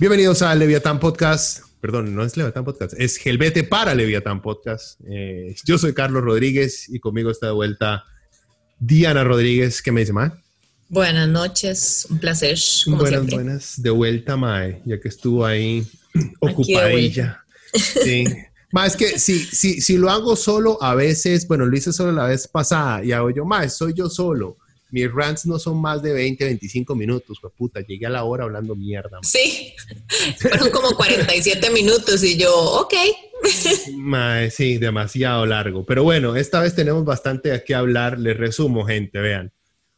Bienvenidos a Leviatán Podcast. Perdón, no es Leviatán Podcast, es Gelbete para Leviatán Podcast. Eh, yo soy Carlos Rodríguez y conmigo está de vuelta Diana Rodríguez. ¿Qué me dice, Mae? Buenas noches, un placer. Como buenas, siempre. buenas. De vuelta, Mae, ya que estuvo ahí ocupadilla. Sí. Mae, es que si, si, si lo hago solo, a veces, bueno, lo hice solo la vez pasada y hago yo, Mae, soy yo solo mis rants no son más de 20, 25 minutos, pues puta, llegué a la hora hablando mierda. Sí, fueron como 47 minutos y yo, ok. Mae, sí, demasiado largo. Pero bueno, esta vez tenemos bastante de qué hablar. Les resumo, gente, vean.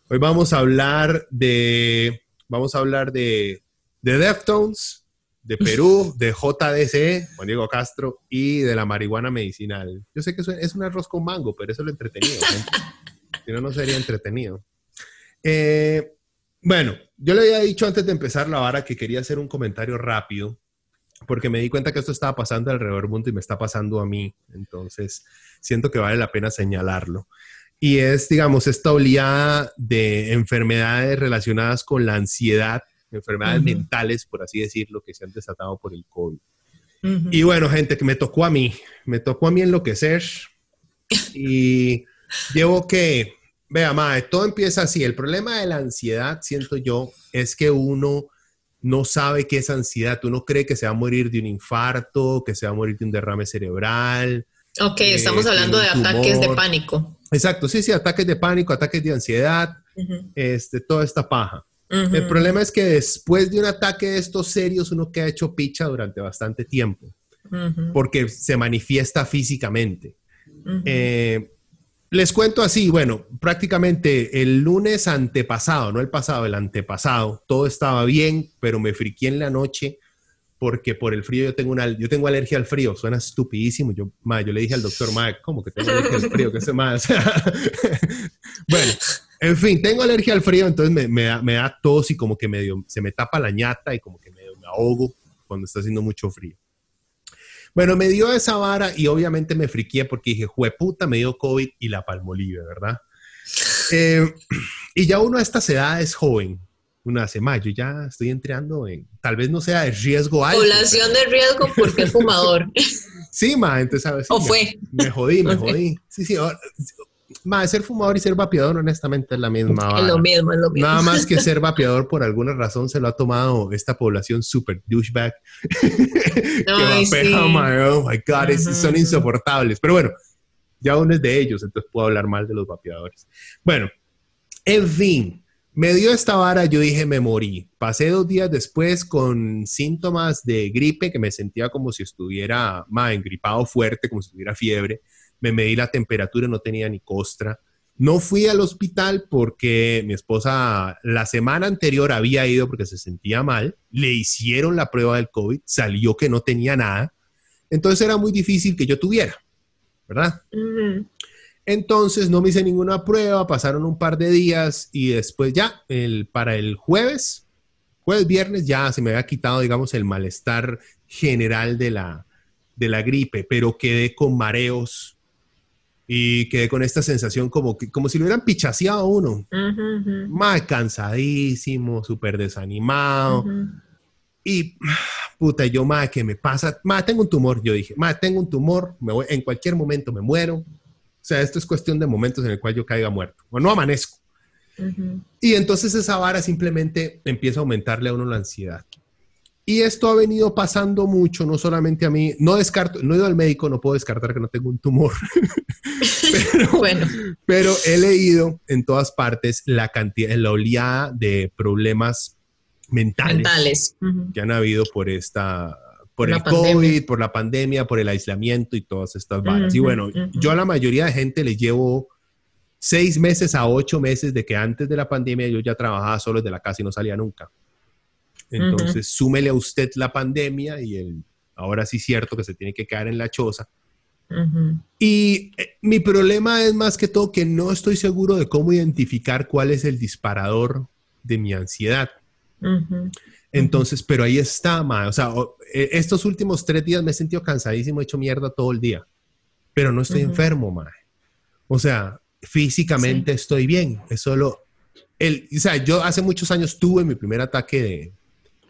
Hoy vamos a hablar de, vamos a hablar de, de Deftones, de Perú, de JDC, Juan Diego Castro, y de la marihuana medicinal. Yo sé que es un arroz con mango, pero eso es lo entretenido. gente. Si no, no sería entretenido. Eh, bueno, yo le había dicho antes de empezar la vara que quería hacer un comentario rápido, porque me di cuenta que esto estaba pasando alrededor del mundo y me está pasando a mí. Entonces, siento que vale la pena señalarlo. Y es, digamos, esta oleada de enfermedades relacionadas con la ansiedad, enfermedades mentales, por así decirlo, que se han desatado por el COVID. Y bueno, gente, que me tocó a mí, me tocó a mí enloquecer y llevo que, vea, madre, todo empieza así. El problema de la ansiedad, siento yo, es que uno no sabe qué es ansiedad. Uno cree que se va a morir de un infarto, que se va a morir de un derrame cerebral. Ok, eh, estamos hablando de ataques de pánico. Exacto, sí, sí, ataques de pánico, ataques de ansiedad, Ujú. este, toda esta paja. El problema es que después de un ataque de estos serios, uno queda hecho picha durante bastante tiempo, porque se manifiesta físicamente. Eh, les cuento así, bueno, prácticamente el lunes antepasado, no el pasado, el antepasado, todo estaba bien, pero me friqué en la noche porque por el frío yo tengo una, yo tengo alergia al frío, suena estupidísimo. Yo, ma, yo le dije al doctor, ma, ¿cómo que tengo alergia al frío? ¿Qué se más? bueno, en fin, tengo alergia al frío, entonces me, da, me da tos y como que medio, se me tapa la ñata y como que medio me ahogo cuando está haciendo mucho frío. Bueno, me dio esa vara y obviamente me friqué porque dije, jueputa, me dio COVID y la palmolive, ¿verdad? Eh, y ya uno a estas edades joven, uno hace más, yo ya estoy entrando en, tal vez no sea de riesgo alto. Población de riesgo porque es fumador. sí, ma, entonces a ¿O me- fue? Me, jodí, me jodí. Sí, sí, ahora- ma, ser fumador y ser vapeador honestamente es la misma Es vara. lo mismo, es lo mismo. Nada más que ser vapeador por alguna razón se lo ha tomado esta población super douchebag que Ay, vapea, sí. my, oh my God, es- son Ujú. insoportables. Pero bueno, ya uno es de ellos, entonces puedo hablar mal de los vapeadores. Bueno, en fin, me dio esta vara, yo dije, me morí. Pasé dos días después con síntomas de gripe, que me sentía como si estuviera, ma, engripado fuerte, como si tuviera fiebre. Me medí la temperatura, no tenía ni costra. No fui al hospital porque mi esposa la semana anterior había ido porque se sentía mal. Le hicieron la prueba del COVID, salió que no tenía nada. Entonces era muy difícil que yo tuviera, ¿verdad? Entonces no me hice ninguna prueba, pasaron un par de días y después ya, el, para el jueves, jueves, viernes, ya se me había quitado, digamos, el malestar general de la, de la gripe, pero quedé con mareos y quedé con esta sensación como, que, como si lo hubieran pichaseado a uno. Más cansadísimo, súper desanimado. Y puta, yo, madre, que me pasa? Madre, tengo un tumor. Yo dije, madre, tengo un tumor, me voy, en cualquier momento me muero. O sea, esto es cuestión de momentos en el cual yo caiga muerto. O no amanezco. Y entonces esa vara simplemente empieza a aumentarle a uno la ansiedad. Y esto ha venido pasando mucho, no solamente a mí. No descarto, no he ido al médico, no puedo descartar que no tengo un tumor. pero, Bueno, pero he leído en todas partes la cantidad, la oleada de problemas mentales, que han habido por esta por el COVID, por la pandemia, por el aislamiento y todas estas balas. y bueno, yo a la mayoría de gente les llevo seis meses a ocho meses de que antes de la pandemia yo ya trabajaba solo desde la casa y no salía nunca. Entonces, súmele a usted la pandemia y el, ahora sí es cierto que se tiene que quedar en la choza. Y eh, mi problema es más que todo que no estoy seguro de cómo identificar cuál es el disparador de mi ansiedad. Entonces, pero ahí está, ma. O sea, eh, estos últimos tres días me he sentido cansadísimo, he hecho mierda todo el día, pero no estoy enfermo, ma. O sea, físicamente estoy bien. Es solo el, o sea, yo hace muchos años tuve mi primer ataque de,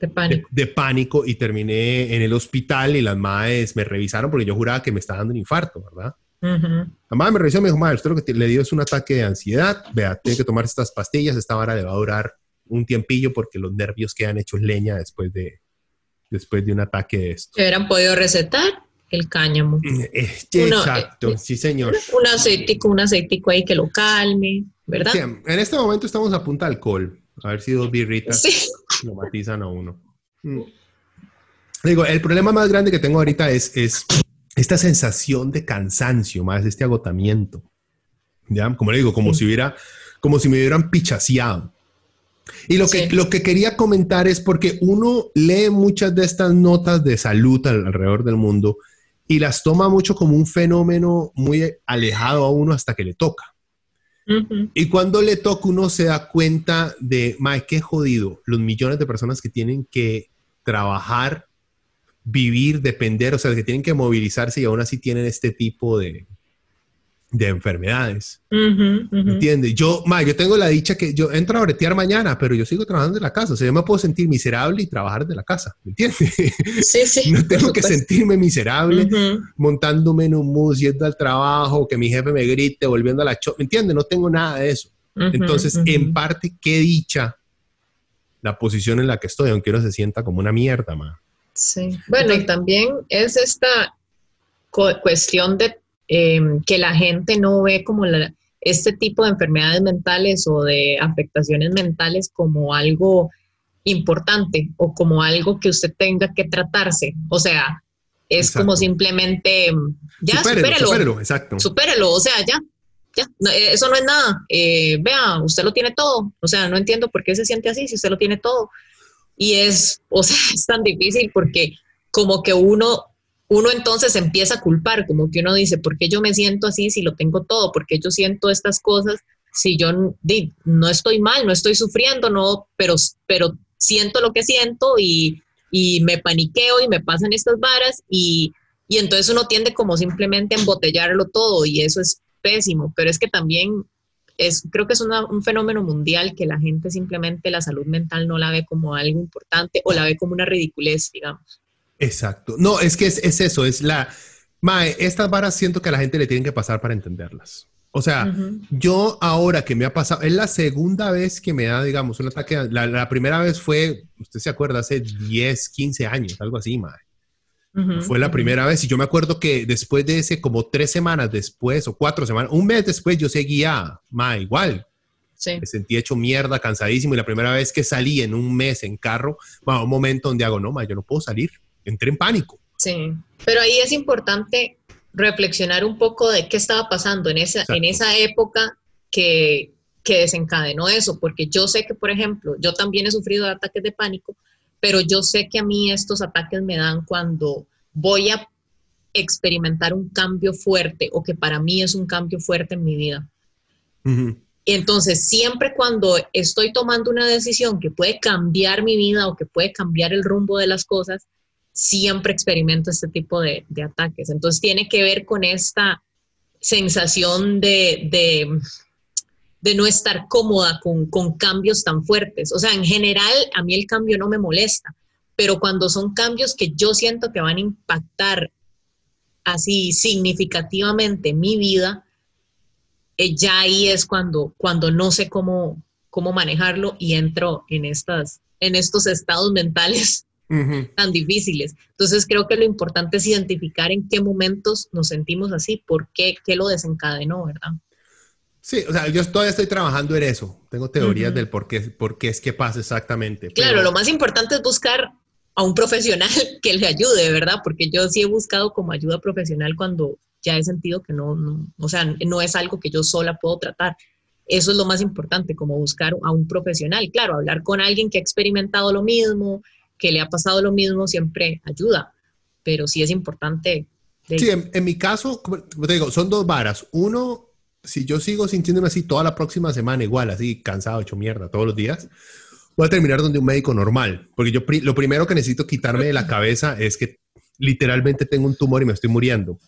de pánico. De, pánico y terminé en el hospital y las madres me revisaron porque yo juraba que me estaba dando un infarto, ¿verdad? La madre me revisó y me dijo, madre, usted lo que le dio es un ataque de ansiedad, vea, tiene que tomar estas pastillas, esta vara le va a durar un tiempillo porque los nervios quedan hechos leña después de, después de un ataque de esto. ¿Se hubieran podido recetar? El cáñamo. Eh, eh, exacto, eh, sí señor. Un aceitico, un aceitico ahí que lo calme, ¿verdad? en este momento estamos a punta de alcohol. A ver si dos birritas lo matizan a uno. Mm. Digo, el problema más grande que tengo ahorita es, es esta sensación de cansancio, más este agotamiento. ¿Ya? Como le digo, como si hubiera, como si me hubieran pichaseado. Y lo, que, lo que quería comentar es porque uno lee muchas de estas notas de salud alrededor del mundo y las toma mucho como un fenómeno muy alejado a uno hasta que le toca. Y cuando le toca, uno se da cuenta de, mae, qué jodido, los millones de personas que tienen que trabajar, vivir, depender, o sea, que tienen que movilizarse y aún así tienen este tipo de, de enfermedades. ¿Entiendes? Yo, ma, yo tengo la dicha que yo entro a bretear mañana, pero yo sigo trabajando de la casa. O sea, yo me puedo sentir miserable y trabajar de la casa. ¿Me entiendes? Sí, sí. no tengo que sentirme miserable montándome en un bus, yendo al trabajo, que mi jefe me grite, volviendo a la show. ¿Me entiendes? No tengo nada de eso. Entonces, en parte, qué dicha la posición en la que estoy, aunque uno se sienta como una mierda, ma. Sí. Bueno, y también es esta cuestión de Em, que la gente no ve como este tipo de enfermedades mentales o de afectaciones mentales como algo importante o como algo que usted tenga que tratarse. O sea, es como simplemente, em, ya, supérelo, supérelo, exacto. Supérelo, o sea, ya, ya, eh, eso no es nada. Eh, vea, usted lo tiene todo. O sea, no entiendo por qué se siente así si usted lo tiene todo. Y es, o sea, es tan difícil porque como que uno uno entonces empieza a culpar, como que uno dice, ¿por qué yo me siento así si lo tengo todo? ¿Por qué yo siento estas cosas si yo no estoy mal, no estoy sufriendo, no, pero, pero siento lo que siento y, me paniqueo y me pasan estas varas y, entonces uno tiende como simplemente a embotellarlo todo y eso es pésimo, pero es que también es, creo que es un fenómeno mundial que la gente simplemente la salud mental no la ve como algo importante o la ve como una ridiculez, digamos. Exacto. No, es que es, eso, es la... Mae, estas varas siento que a la gente le tienen que pasar para entenderlas. O sea, yo ahora que me ha pasado, es la segunda vez que me da, digamos, un ataque. La, primera vez fue, usted se acuerda, hace 10, 15 años, algo así, mae. fue la primera vez y yo me acuerdo que después de ese, como tres semanas después o cuatro semanas, un mes después yo seguía, mae, igual. Sí. Me sentí hecho mierda, cansadísimo y la primera vez que salí en un mes en carro, bueno, un momento donde hago, no, mae, yo no puedo salir entré en pánico. Sí, pero ahí es importante reflexionar un poco de qué estaba pasando en esa, en esa época que, que desencadenó eso, porque yo sé que, por ejemplo, yo también he sufrido ataques de pánico, pero yo sé que a mí estos ataques me dan cuando voy a experimentar un cambio fuerte o que para mí es un cambio fuerte en mi vida. Y entonces, siempre cuando estoy tomando una decisión que puede cambiar mi vida o que puede cambiar el rumbo de las cosas, siempre experimento este tipo de, ataques. Entonces tiene que ver con esta sensación de, de, no estar cómoda con, con, cambios tan fuertes. O sea, en general a mí el cambio no me molesta, pero cuando son cambios que yo siento que van a impactar así significativamente mi vida, eh, ya ahí es cuando, cuando no sé cómo, cómo manejarlo y entro en, estas, en estos estados mentales tan difíciles. Entonces creo que lo importante es identificar en qué momentos nos sentimos así, por qué, qué lo desencadenó, ¿verdad? Sí, o sea, yo todavía estoy trabajando en eso. Tengo teorías del por qué, por qué es que pasa exactamente. Claro, lo más importante es buscar a un profesional que le ayude, ¿verdad? Porque yo sí he buscado como ayuda profesional cuando ya he sentido que no, no, o sea, no es algo que yo sola puedo tratar. Eso es lo más importante, como buscar a un profesional. Claro, hablar con alguien que ha experimentado lo mismo, que le ha pasado lo mismo, siempre ayuda, pero sí es importante. Sí, en, mi caso, como te digo, son dos varas. Uno, si yo sigo sintiéndome así toda la próxima semana, igual, así, cansado, hecho mierda todos los días, voy a terminar donde un médico normal, porque yo lo primero que necesito quitarme de la cabeza es que literalmente tengo un tumor y me estoy muriendo.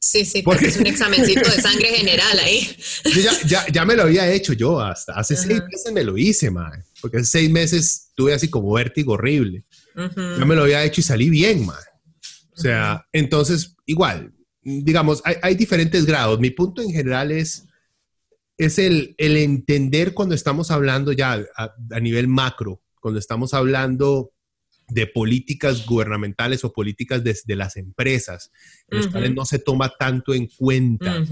Sí, sí, porque es un examencito de sangre general ahí. ya, ya, ya, me lo había hecho yo, hasta hace seis meses me lo hice, man, porque hace seis meses tuve así como vértigo horrible. Ya me lo había hecho y salí bien, man. O sea, entonces, igual, digamos, hay, hay, diferentes grados. Mi punto en general es, es el, el entender cuando estamos hablando ya a, a nivel macro, cuando estamos hablando de políticas gubernamentales o políticas desde las empresas, en cuales no se toma tanto en cuenta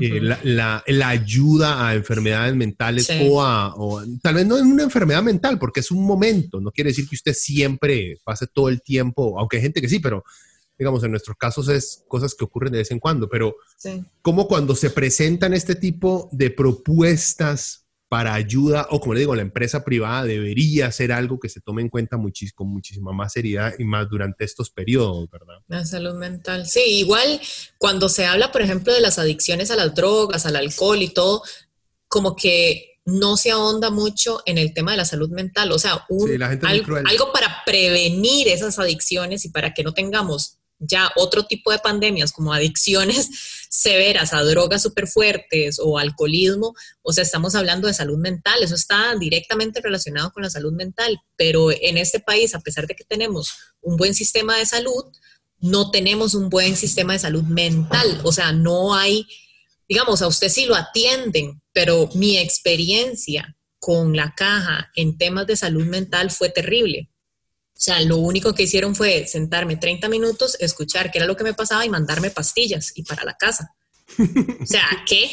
eh, la, la, ayuda a enfermedades mentales o a, o, tal vez no es una enfermedad mental, porque es un momento, no quiere decir que usted siempre pase todo el tiempo, aunque hay gente que sí, pero digamos, en nuestros casos es cosas que ocurren de vez en cuando, pero como cuando se presentan este tipo de propuestas para ayuda o como le digo, la empresa privada debería ser algo que se tome en cuenta con muchísima más seriedad y más durante estos periodos, ¿verdad? La salud mental. Sí, igual cuando se habla, por ejemplo, de las adicciones a las drogas, al alcohol y todo, como que no se ahonda mucho en el tema de la salud mental. O sea, algo para prevenir esas adicciones y para que no tengamos ya otro tipo de pandemias como adicciones severas a drogas súper fuertes o alcoholismo, o sea, estamos hablando de salud mental, eso está directamente relacionado con la salud mental, pero en este país, a pesar de que tenemos un buen sistema de salud, no tenemos un buen sistema de salud mental, o sea, no hay, digamos, a usted sí lo atienden, pero mi experiencia con la caja en temas de salud mental fue terrible. O sea, lo único que hicieron fue sentarme 30 minutos, escuchar qué era lo que me pasaba y mandarme pastillas y para la casa. O sea, ¿qué?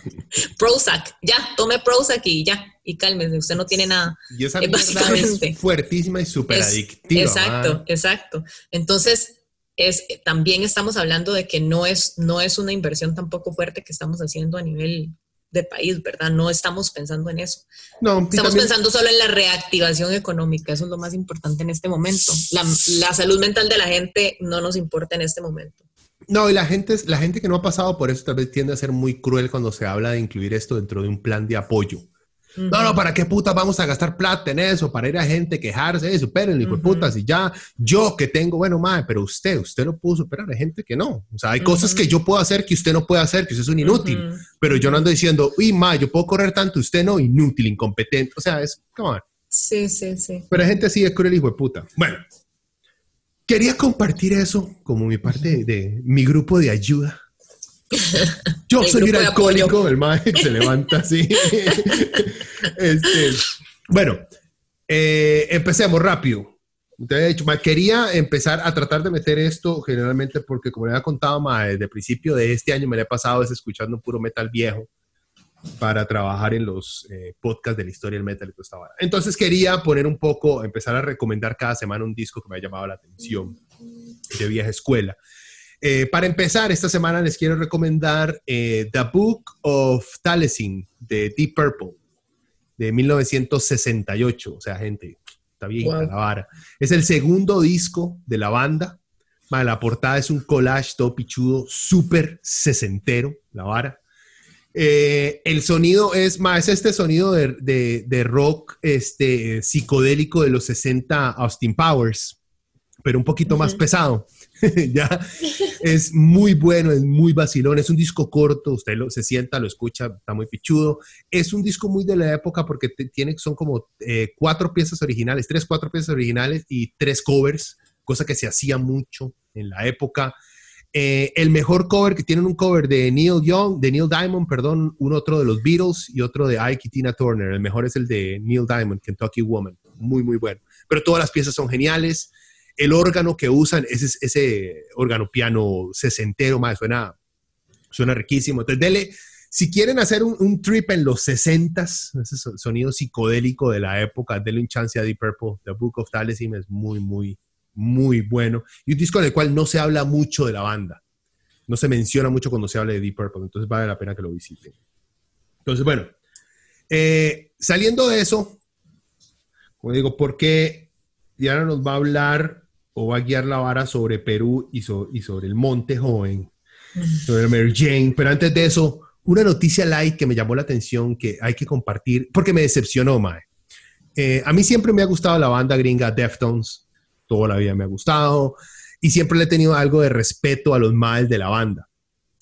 Prozac, ya, tome Prozac y ya, y cálmese, usted no tiene nada. Y esa básicamente. es fuertísima y súper adictiva. Exacto, exacto. Entonces, es, también estamos hablando de que no es, no es una inversión tampoco fuerte que estamos haciendo a nivel de país, ¿verdad? No estamos pensando en eso. No, estamos pensando solo en la reactivación económica, eso es lo más importante en este momento. La, la, salud mental de la gente no nos importa en este momento. No, y la gente, la gente que no ha pasado por eso tal vez tiende a ser muy cruel cuando se habla de incluir esto dentro de un plan de apoyo. No, no, ¿para qué puta vamos a gastar plata en eso? Para ir a gente quejarse, eso, esperen, hijo de puta, si ya yo que tengo, bueno, madre, pero usted, usted lo pudo superar, hay gente que no. O sea, hay cosas que yo puedo hacer que usted no puede hacer, que usted es un inútil. Pero yo no ando diciendo, uy, ma, yo puedo correr tanto, usted no, inútil, incompetente. O sea, es, come Sí, sí, sí. Pero hay gente así de cruel, hijo de puta. Bueno, quería compartir eso como mi parte de mi grupo de ayuda yo soy un alcohólico, el maestro se levanta así. Este, bueno, eh, empecemos rápido. Entonces, quería empezar a tratar de meter esto generalmente porque, como le había contado, desde el principio de este año me lo he pasado es escuchando puro metal viejo para trabajar en los eh, podcasts de la historia del metal y toda Entonces quería poner un poco, empezar a recomendar cada semana un disco que me ha llamado la atención de vieja escuela. Eh, para empezar, esta semana les quiero recomendar eh, The Book of Taliesin de Deep Purple de 1968. O sea, gente, está bien la vara. Es el segundo disco de la banda. la portada es un collage todo pichudo, súper sesentero, la vara. Eh, el sonido es más este sonido de, rock este, psicodélico de los 60 Austin Powers, pero un poquito más pesado. ya es muy bueno, es muy vacilón, es un disco corto, usted lo, se sienta, lo escucha, está muy pichudo. Es un disco muy de la época porque tiene, son como eh, cuatro piezas originales, tres, cuatro piezas originales y tres covers, cosa que se hacía mucho en la época. Eh, el mejor cover que tienen un cover de Neil Young, de Neil Diamond, perdón, un otro de los Beatles y otro de Ike Tina Turner. El mejor es el de Neil Diamond, Kentucky Woman, muy, muy bueno. Pero todas las piezas son geniales el órgano que usan es ese, órgano piano sesentero, más suena, suena riquísimo. Entonces, dele, si quieren hacer un, trip en los 60s, ese sonido psicodélico de la época, denle un chance a Deep Purple. The Book of Talisman es muy, muy, muy bueno. Y un disco en el cual no se habla mucho de la banda. No se menciona mucho cuando se habla de Deep Purple, entonces vale la pena que lo visiten. Entonces, bueno, eh, saliendo de eso, como digo, ¿por qué Diana nos va a hablar o va a guiar la vara sobre Perú y, y sobre el Monte Joven, sobre Mary Jane? Pero antes de eso, una noticia light que me llamó la atención que hay que compartir, porque me decepcionó, Mae. Eh, a mí siempre me ha gustado la banda gringa Deftones, toda la vida me ha gustado, y siempre le he tenido algo de respeto a los Maes de la banda.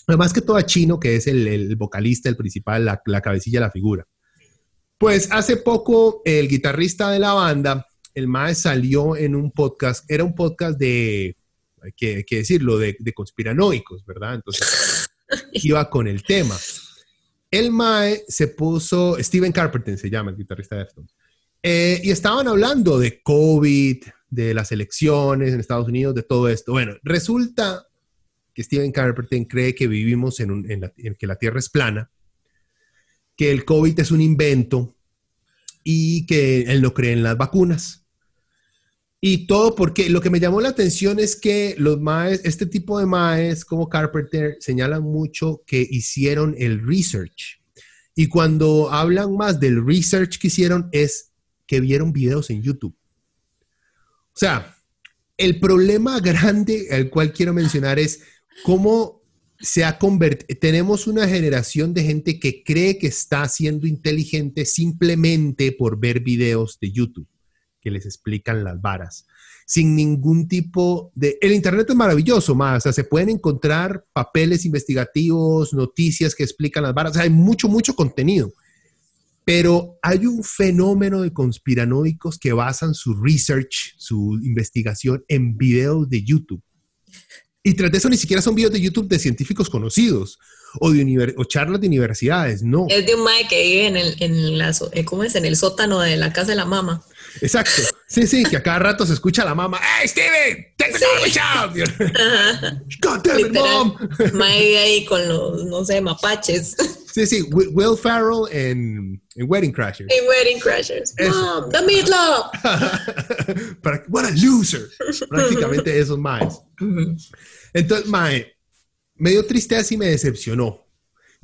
Además que todo a Chino, que es el, vocalista, el principal, la, la cabecilla, la figura. Pues hace poco el guitarrista de la banda, el Mae salió en un podcast, era un podcast de, hay que, decirlo, de, de conspiranoicos, ¿verdad? Entonces iba con el tema. El Mae se puso, Steven Carpenter se llama el guitarrista de Deftones, eh, y estaban hablando de COVID, de las elecciones en Estados Unidos, de todo esto. Bueno, resulta que Steven Carpenter cree que vivimos en, en que la Tierra es plana, que el COVID es un invento y que él no cree en las vacunas. Y todo porque lo que me llamó la atención es que los maes, este tipo de maes como Carpenter señalan mucho que hicieron el research. Y cuando hablan más del research que hicieron es que vieron videos en YouTube. O sea, el problema grande al cual quiero mencionar es cómo se ha convertido, tenemos una generación de gente que cree que está siendo inteligente simplemente por ver videos de YouTube que les explican las varas, sin ningún tipo de... El Internet es maravilloso, más, o sea, se pueden encontrar papeles investigativos, noticias que explican las varas, o sea, hay mucho, mucho contenido, pero hay un fenómeno de conspiranoicos que basan su research, su investigación en videos de YouTube. Y tras de eso ni siquiera son videos de YouTube de científicos conocidos o, de o charlas de universidades, no. Es de un mae que vive en el, en la, ¿cómo es? En el sótano de la casa de la mamá. Exacto. Sí, sí, que a cada rato se escucha la mamá. ¡Hey, Steven! ¡Take the garbage out! God damn it, mom! Mae ahí con los, no sé, mapaches. Sí, sí, Will Ferrell en, en Wedding Crashers. En Wedding Crashers. Mom, the meatloaf. What a loser. Prácticamente esos maes. Entonces, mae, me dio tristeza y me decepcionó.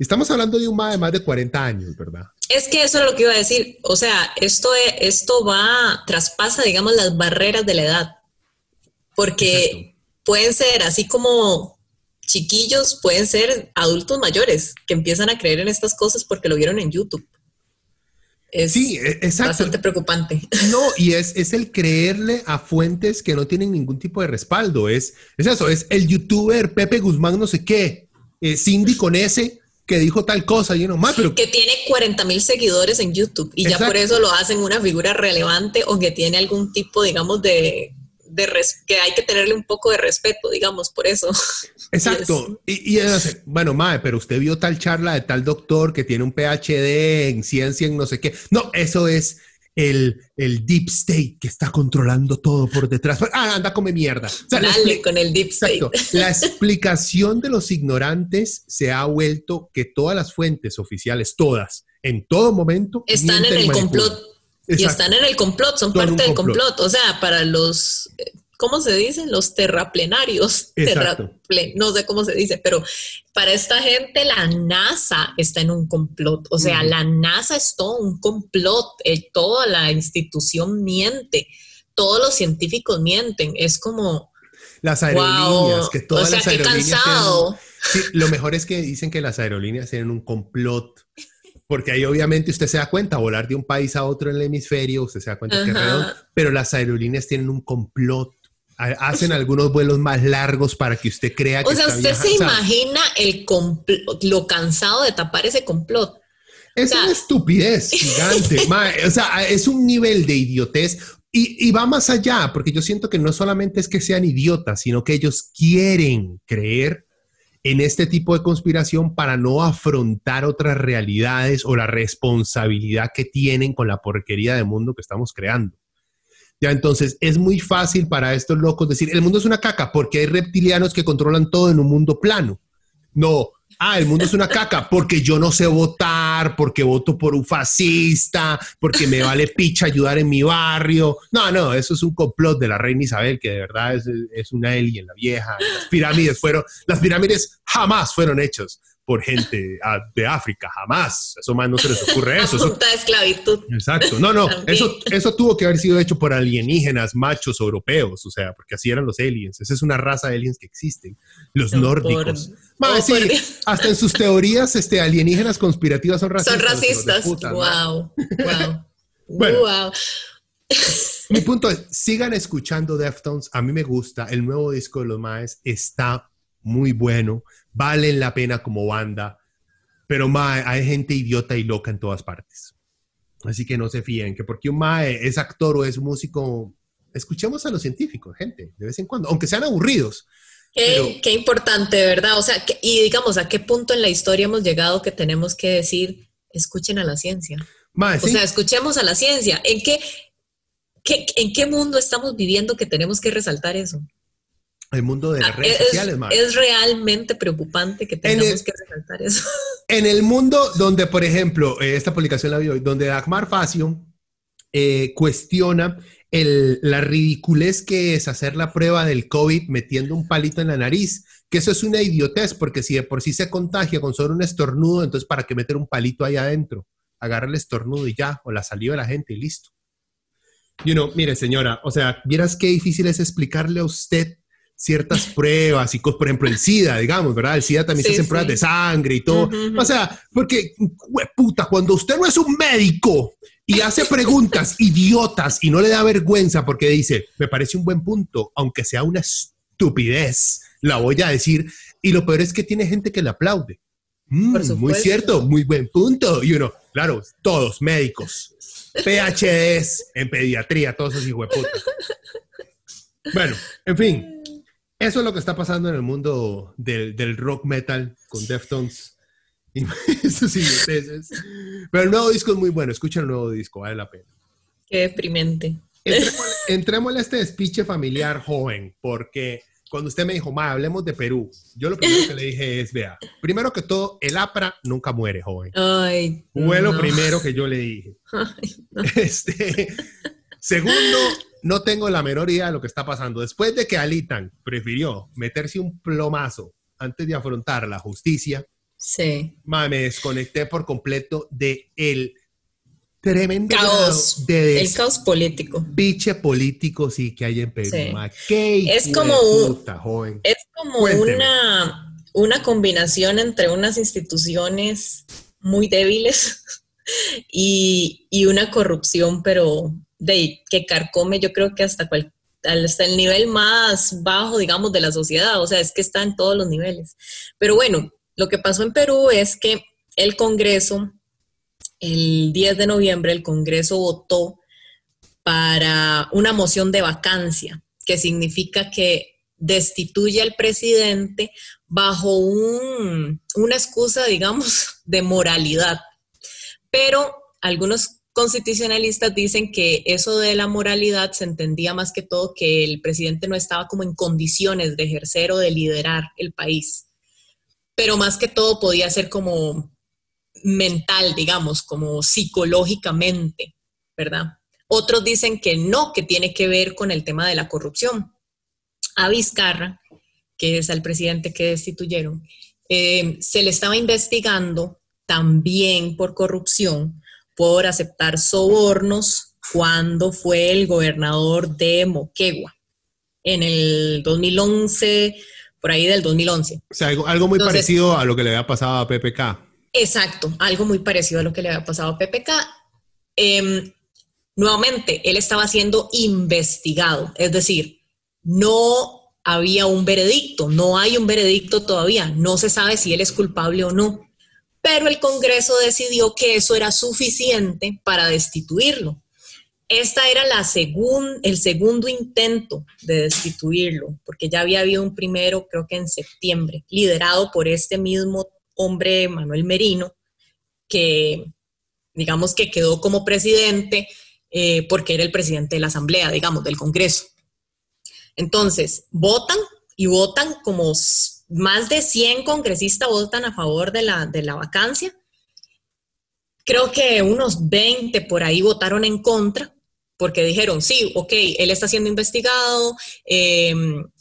Estamos hablando de un mae de más de 40 años, ¿verdad? Es que eso es lo que iba a decir. O sea, esto, esto va, traspasa, digamos, las barreras de la edad. Porque pueden ser así como chiquillos, pueden ser adultos mayores que empiezan a creer en estas cosas porque lo vieron en YouTube. Es sí, e, exacto. bastante preocupante. No, y es, es, el creerle a fuentes que no tienen ningún tipo de respaldo. Es, es eso, es el youtuber Pepe Guzmán no sé qué, eh, Cindy con ese, que dijo tal cosa y no más, pero... Que tiene 40 mil seguidores en YouTube y ya por eso lo hacen una figura relevante o que tiene algún tipo, digamos, de, de que hay que tenerle un poco de respeto, digamos, por eso. Exacto. y, y, bueno, Mae, pero usted vio tal charla de tal doctor que tiene un PhD en ciencia, en no sé qué. No, eso es el, el, deep state que está controlando todo por detrás. Ah, anda, come mierda. Dale con el deep state. La explicación de los ignorantes se ha vuelto que todas las fuentes oficiales, todas, en todo momento, están en el complot. Y están en el complot, son parte del complot. O sea, para los eh, ¿cómo se dicen? Los terraplenarios. no sé cómo se dice, pero para esta gente la NASA está en un complot. O sea, la NASA es todo un complot. Eh, toda la institución miente. Todos los científicos mienten. Es como... Las aerolíneas, que todas o sea, las aerolíneas... cansado. lo mejor es que dicen que las aerolíneas tienen un complot porque ahí obviamente usted se da cuenta, volar de un país a otro en el hemisferio, usted se da cuenta que es redondo, pero las aerolíneas tienen un complot hacen algunos vuelos más largos para que usted crea que O sea, usted se imagina el lo cansado de tapar ese complot. Es una estupidez gigante. o sea, es un nivel de idiotez y, y, va más allá, porque yo siento que no solamente es que sean idiotas, sino que ellos quieren creer en este tipo de conspiración para no afrontar otras realidades o la responsabilidad que tienen con la porquería de mundo que estamos creando. Ya entonces es muy fácil para estos locos decir, el mundo es una caca porque hay reptilianos que controlan todo en un mundo plano. No, ah, el mundo es una caca, porque yo no sé votar, porque voto por un fascista, porque me vale picha ayudar en mi barrio. No, no, eso es un complot de la reina Isabel, que de verdad es, es una alien, la vieja. Las pirámides fueron, las pirámides jamás fueron hechos por gente ah, de África, jamás. Eso más no se les ocurre eso. de esclavitud. Exacto. No, no, eso, eso tuvo que haber sido hecho por alienígenas machos europeos, o sea, porque así eran los aliens. Esa es una raza de aliens que existen, los nórdicos. sí, hasta en sus teorías este, alienígenas conspirativas son racistas. Son racistas. wow, wow. wow. Mi punto es, sigan escuchando Deftones, a mí me gusta, el nuevo disco de los Maes está muy bueno valen la pena como banda, pero mae, hay gente idiota y loca en todas partes. Así que no se fíen, que porque un mae es actor o es músico, escuchemos a los científicos, gente, de vez en cuando, aunque sean aburridos. Qué, qué importante, ¿verdad? O sea, y digamos, ¿a qué punto en la historia hemos llegado que tenemos que decir, escuchen a la ciencia? o sea, escuchemos a la ciencia. ¿En qué, qué, ¿En qué mundo estamos viviendo que tenemos que resaltar eso? El mundo de las ah, redes sociales, Es realmente preocupante que tengamos que resaltar eso. En el mundo donde, por ejemplo, eh, esta publicación la vi hoy, donde Dagmar Facio eh, cuestiona el, la ridiculez que es hacer la prueba del COVID metiendo un palito en la nariz, que eso es una idiotez, porque si de por sí se contagia con solo un estornudo, entonces ¿para qué meter un palito ahí adentro? Agarra el estornudo y ya, o la saliva de la gente y listo. You know, mire señora, o sea, vieras qué difícil es explicarle a usted ciertas pruebas y cosas, por ejemplo, el SIDA, digamos, ¿verdad? El SIDA también se hacen pruebas de sangre y todo. O sea, porque, puta, cuando usted no es un médico y hace preguntas idiotas y no le da vergüenza porque dice, me parece un buen punto, aunque sea una estupidez, la voy a decir. Y lo peor es que tiene gente que le aplaude. Mm, muy cierto, muy buen punto. Y uno, claro, todos médicos, PhDs en pediatría, todos esos hijos de puta. Bueno, en fin, eso es lo que está pasando en el mundo del, rock metal con Deftones. Eso sí, Pero el nuevo disco es muy bueno. Escucha el nuevo disco, vale la pena. Qué deprimente. Entremos, en este despiche familiar joven, porque cuando usted me dijo, ma, hablemos de Perú, yo lo primero que le dije es, vea, primero que todo, el APRA nunca muere, joven. Ay, Fue lo primero que yo le dije. Este, segundo, no tengo la menor idea de lo que está pasando. Después de que Alitan prefirió meterse un plomazo antes de afrontar la justicia, sí. me desconecté por completo de el tremendo caos, de el caos político. Biche político sí que hay en Perú. es como, es como una, una combinación entre unas instituciones muy débiles y, y una corrupción, pero de que carcome yo creo que hasta, el nivel más bajo, digamos, de la sociedad, o sea, es que está en todos los niveles. Pero bueno, lo que pasó en Perú es que el Congreso, el 10 de noviembre, el Congreso votó para una moción de vacancia, que significa que destituye al presidente bajo un, una excusa, digamos, de moralidad. Pero algunos constitucionalistas dicen que eso de la moralidad se entendía más que todo que el presidente no estaba como en condiciones de ejercer o de liderar el país, pero más que todo podía ser como mental, digamos, como psicológicamente, ¿verdad? Otros dicen que no, que tiene que ver con el tema de la corrupción. A Vizcarra, que es el presidente que destituyeron, eh, se le estaba investigando también por corrupción por aceptar sobornos cuando fue el gobernador de Moquegua en el 2011, por ahí del 2011. O sea, algo, muy parecido a lo que le había pasado a PPK. Exacto, algo muy parecido a lo que le había pasado a PPK. Em, nuevamente, él estaba siendo investigado, es decir, no había un veredicto, no hay un veredicto todavía, no se sabe si él es culpable o no el Congreso decidió que eso era suficiente para destituirlo. Esta era la el segundo intento de destituirlo, porque ya había habido un primero, creo que en septiembre, liderado por este mismo hombre, Manuel Merino, que digamos que quedó como presidente eh, porque era el presidente de la Asamblea, digamos, del Congreso. Entonces, votan y votan como más de 100 congresistas votan a favor de la, de la vacancia. Creo que unos 20 por ahí votaron en contra porque dijeron, sí, ok, él está siendo investigado, eh,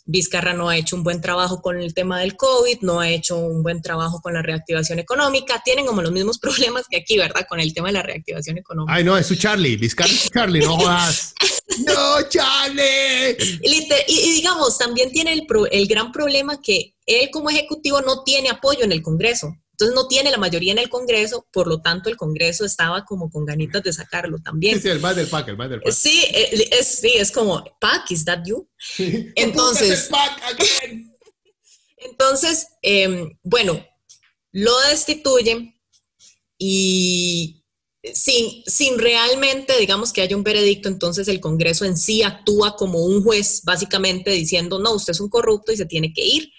Vizcarra no ha hecho un buen trabajo con el tema del COVID, no ha hecho un buen trabajo con la reactivación económica, tienen como los mismos problemas que aquí, ¿verdad? Con el tema de la reactivación económica. Ay, no, es su Charlie, Vizcarra es su Charlie, no jodas. ¡No, Charlie! Y, y, digamos, también tiene el, el gran problema que él como ejecutivo no tiene apoyo en el Congreso. Entonces no tiene la mayoría en el Congreso, por lo tanto el Congreso estaba como con ganitas de sacarlo también. Sí, el más del PAC, el más del PAC. Sí, eh, es, sí, es como, PAC, ¿is that you? Entonces, entonces em, bueno, lo destituyen y sin, sin realmente, digamos, que haya un veredicto, entonces el Congreso en sí actúa como un juez, básicamente diciendo, no, usted es un corrupto y se tiene que ir.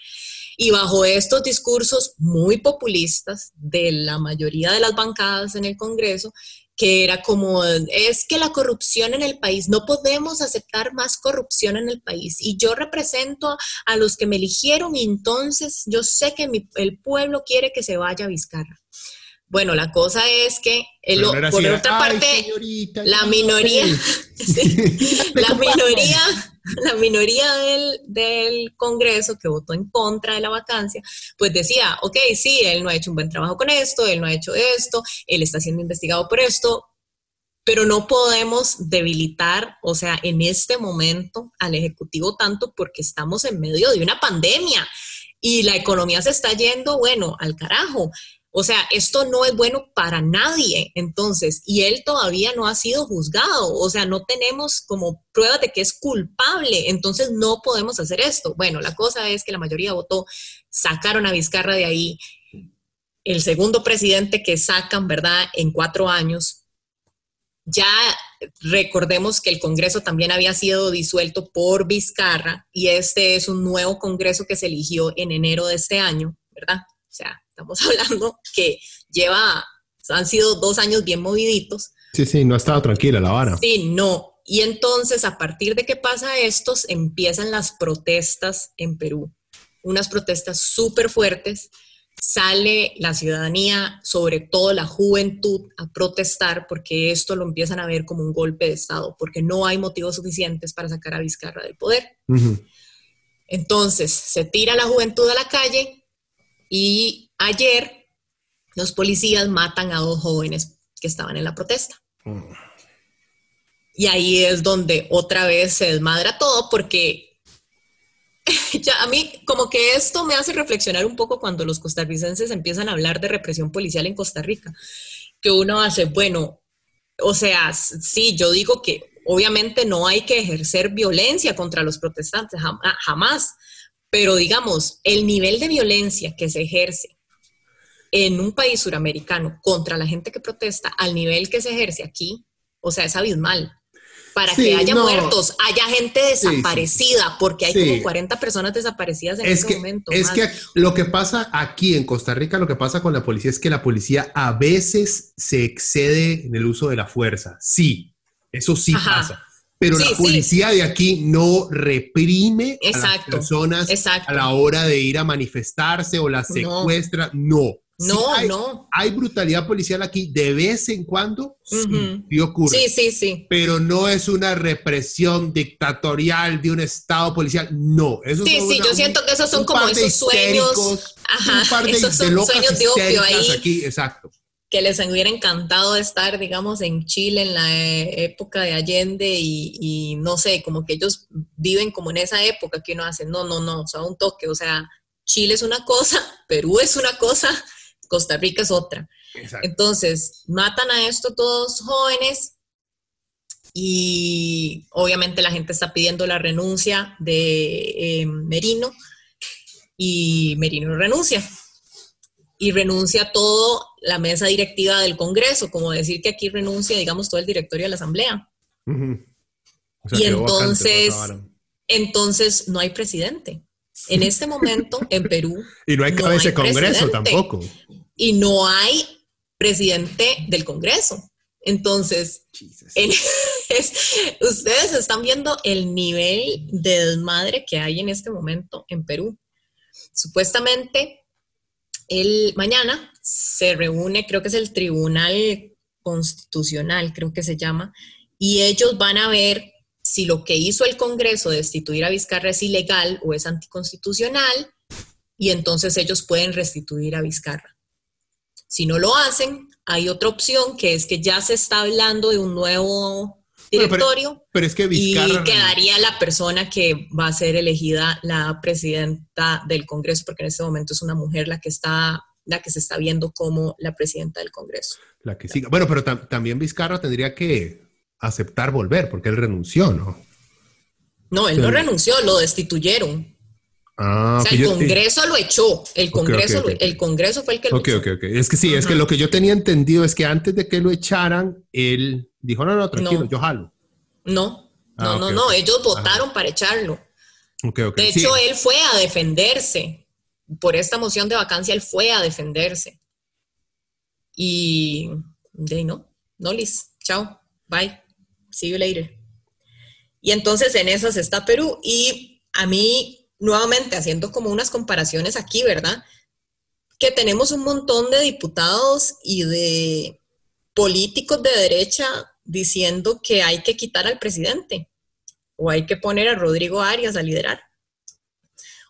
Y bajo estos discursos muy populistas de la mayoría de las bancadas en el Congreso, que era como, es que la corrupción en el país, no podemos aceptar más corrupción en el país. Y yo represento a los que me eligieron y entonces yo sé que el pueblo quiere que se vaya a Vizcarra. Bueno, la cosa es que, el, por otra parte, la minoría, la minoría la minoría del, del, Congreso que votó en contra de la vacancia, pues decía, ok, sí, él no ha hecho un buen trabajo con esto, él no ha hecho esto, él está siendo investigado por esto, pero no podemos debilitar, o sea, en este momento al Ejecutivo tanto porque estamos en medio de una pandemia y la economía se está yendo, bueno, al carajo. O sea, esto no es bueno para nadie, entonces, y él todavía no ha sido juzgado, o sea, no tenemos como pruebas de que es culpable, entonces no podemos hacer esto. Bueno, la cosa es que la mayoría votó, sacaron a Vizcarra de ahí, el segundo presidente que sacan, ¿verdad?, en cuatro años. Ya recordemos que el Congreso también había sido disuelto por Vizcarra y este es un nuevo Congreso que se eligió en enero de este año, ¿verdad? O sea, Estamos hablando que lleva, han sido dos años bien moviditos. Sí, sí, no ha estado tranquila la vara. Sí, no. Y entonces, a partir de que pasa esto, empiezan las protestas en Perú. Unas protestas súper fuertes. Sale la ciudadanía, sobre todo la juventud, a protestar porque esto lo empiezan a ver como un golpe de Estado, porque no hay motivos suficientes para sacar a Vizcarra del poder. Entonces, se tira la juventud a la calle y Ayer los policías matan a dos jóvenes que estaban en la protesta. Mm. Y ahí es donde otra vez se desmadra todo porque ya a mí como que esto me hace reflexionar un poco cuando los costarricenses empiezan a hablar de represión policial en Costa Rica, que uno hace, bueno, o sea, sí, yo digo que obviamente no hay que ejercer violencia contra los protestantes, jamás, pero digamos, el nivel de violencia que se ejerce en un país suramericano contra la gente que protesta al nivel que se ejerce aquí, o sea, es abismal. Para que haya muertos, haya gente desaparecida, porque hay como 40 personas desaparecidas en este momento. Es que lo que pasa aquí en Costa Rica, lo que pasa con la policía es que la policía a veces se excede en el uso de la fuerza. Sí, eso sí pasa. Pero la policía de aquí no reprime a las personas a la hora de ir a manifestarse o las secuestra. no. No, hay, no. Hay brutalidad policial aquí de vez en cuando, sí, ocurre. Sí, sí, sí. Pero no es una represión dictatorial de un estado policial, no. Eso sí, sí, yo siento que esos son como esos sueños. Ajá, un par de, esos son sueños de opio ahí. Aquí, exacto. Que les hubiera encantado estar, digamos, en Chile en la eh, época de Allende y, y no sé, como que ellos viven como en esa época que uno hace, no, no, no, o sea, un toque, o sea, Chile es una cosa, Perú es una cosa, Costa Rica es otra. Entonces, matan a estos todos jóvenes y obviamente la gente está pidiendo la renuncia de eh, Merino y Merino renuncia. Y renuncia todo la mesa directiva del Congreso, como decir que aquí renuncia, digamos, todo el directorio de la Asamblea. y entonces, entonces no hay presidente. En este momento, en Perú. Y no hay cabeza de Congreso tampoco y no hay presidente del Congreso. Entonces, ustedes están viendo el nivel de desmadre que hay en este momento en Perú. supuestamente el mañana se reúne, creo que es el Tribunal Constitucional, creo que se llama, y ellos van a ver si lo que hizo el Congreso de destituir a Vizcarra es ilegal o es anticonstitucional, y entonces ellos pueden restituir a Vizcarra. Si no lo hacen, hay otra opción que es que ya se está hablando de un nuevo directorio pero, es que y quedaría la persona que va a ser elegida la presidenta del Congreso, porque en este momento es una mujer la que está la que se está viendo como la presidenta del Congreso. La que siga. Bueno, pero también Vizcarra tendría que aceptar volver, porque él renunció, ¿no? No, él no renunció, lo destituyeron. Ah, o sea, el Congreso lo echó. El Congreso, el Congreso fue el que lo echó. Ok, ok, Es que sí, es que lo que yo tenía entendido es que antes de que lo echaran, él dijo, no, no, tranquilo, yo jalo. No, no, ah, no, no. Ellos votaron para echarlo. De hecho, él fue a defenderse. Por esta moción de vacancia, él fue a defenderse. Y de no, no, Liz. Chao. Bye. See you later. Y entonces en esas está Perú. Y a mí nuevamente haciendo como unas comparaciones aquí, ¿verdad? Que tenemos un montón de diputados y de políticos de derecha diciendo que hay que quitar al presidente o hay que poner a Rodrigo Arias a liderar.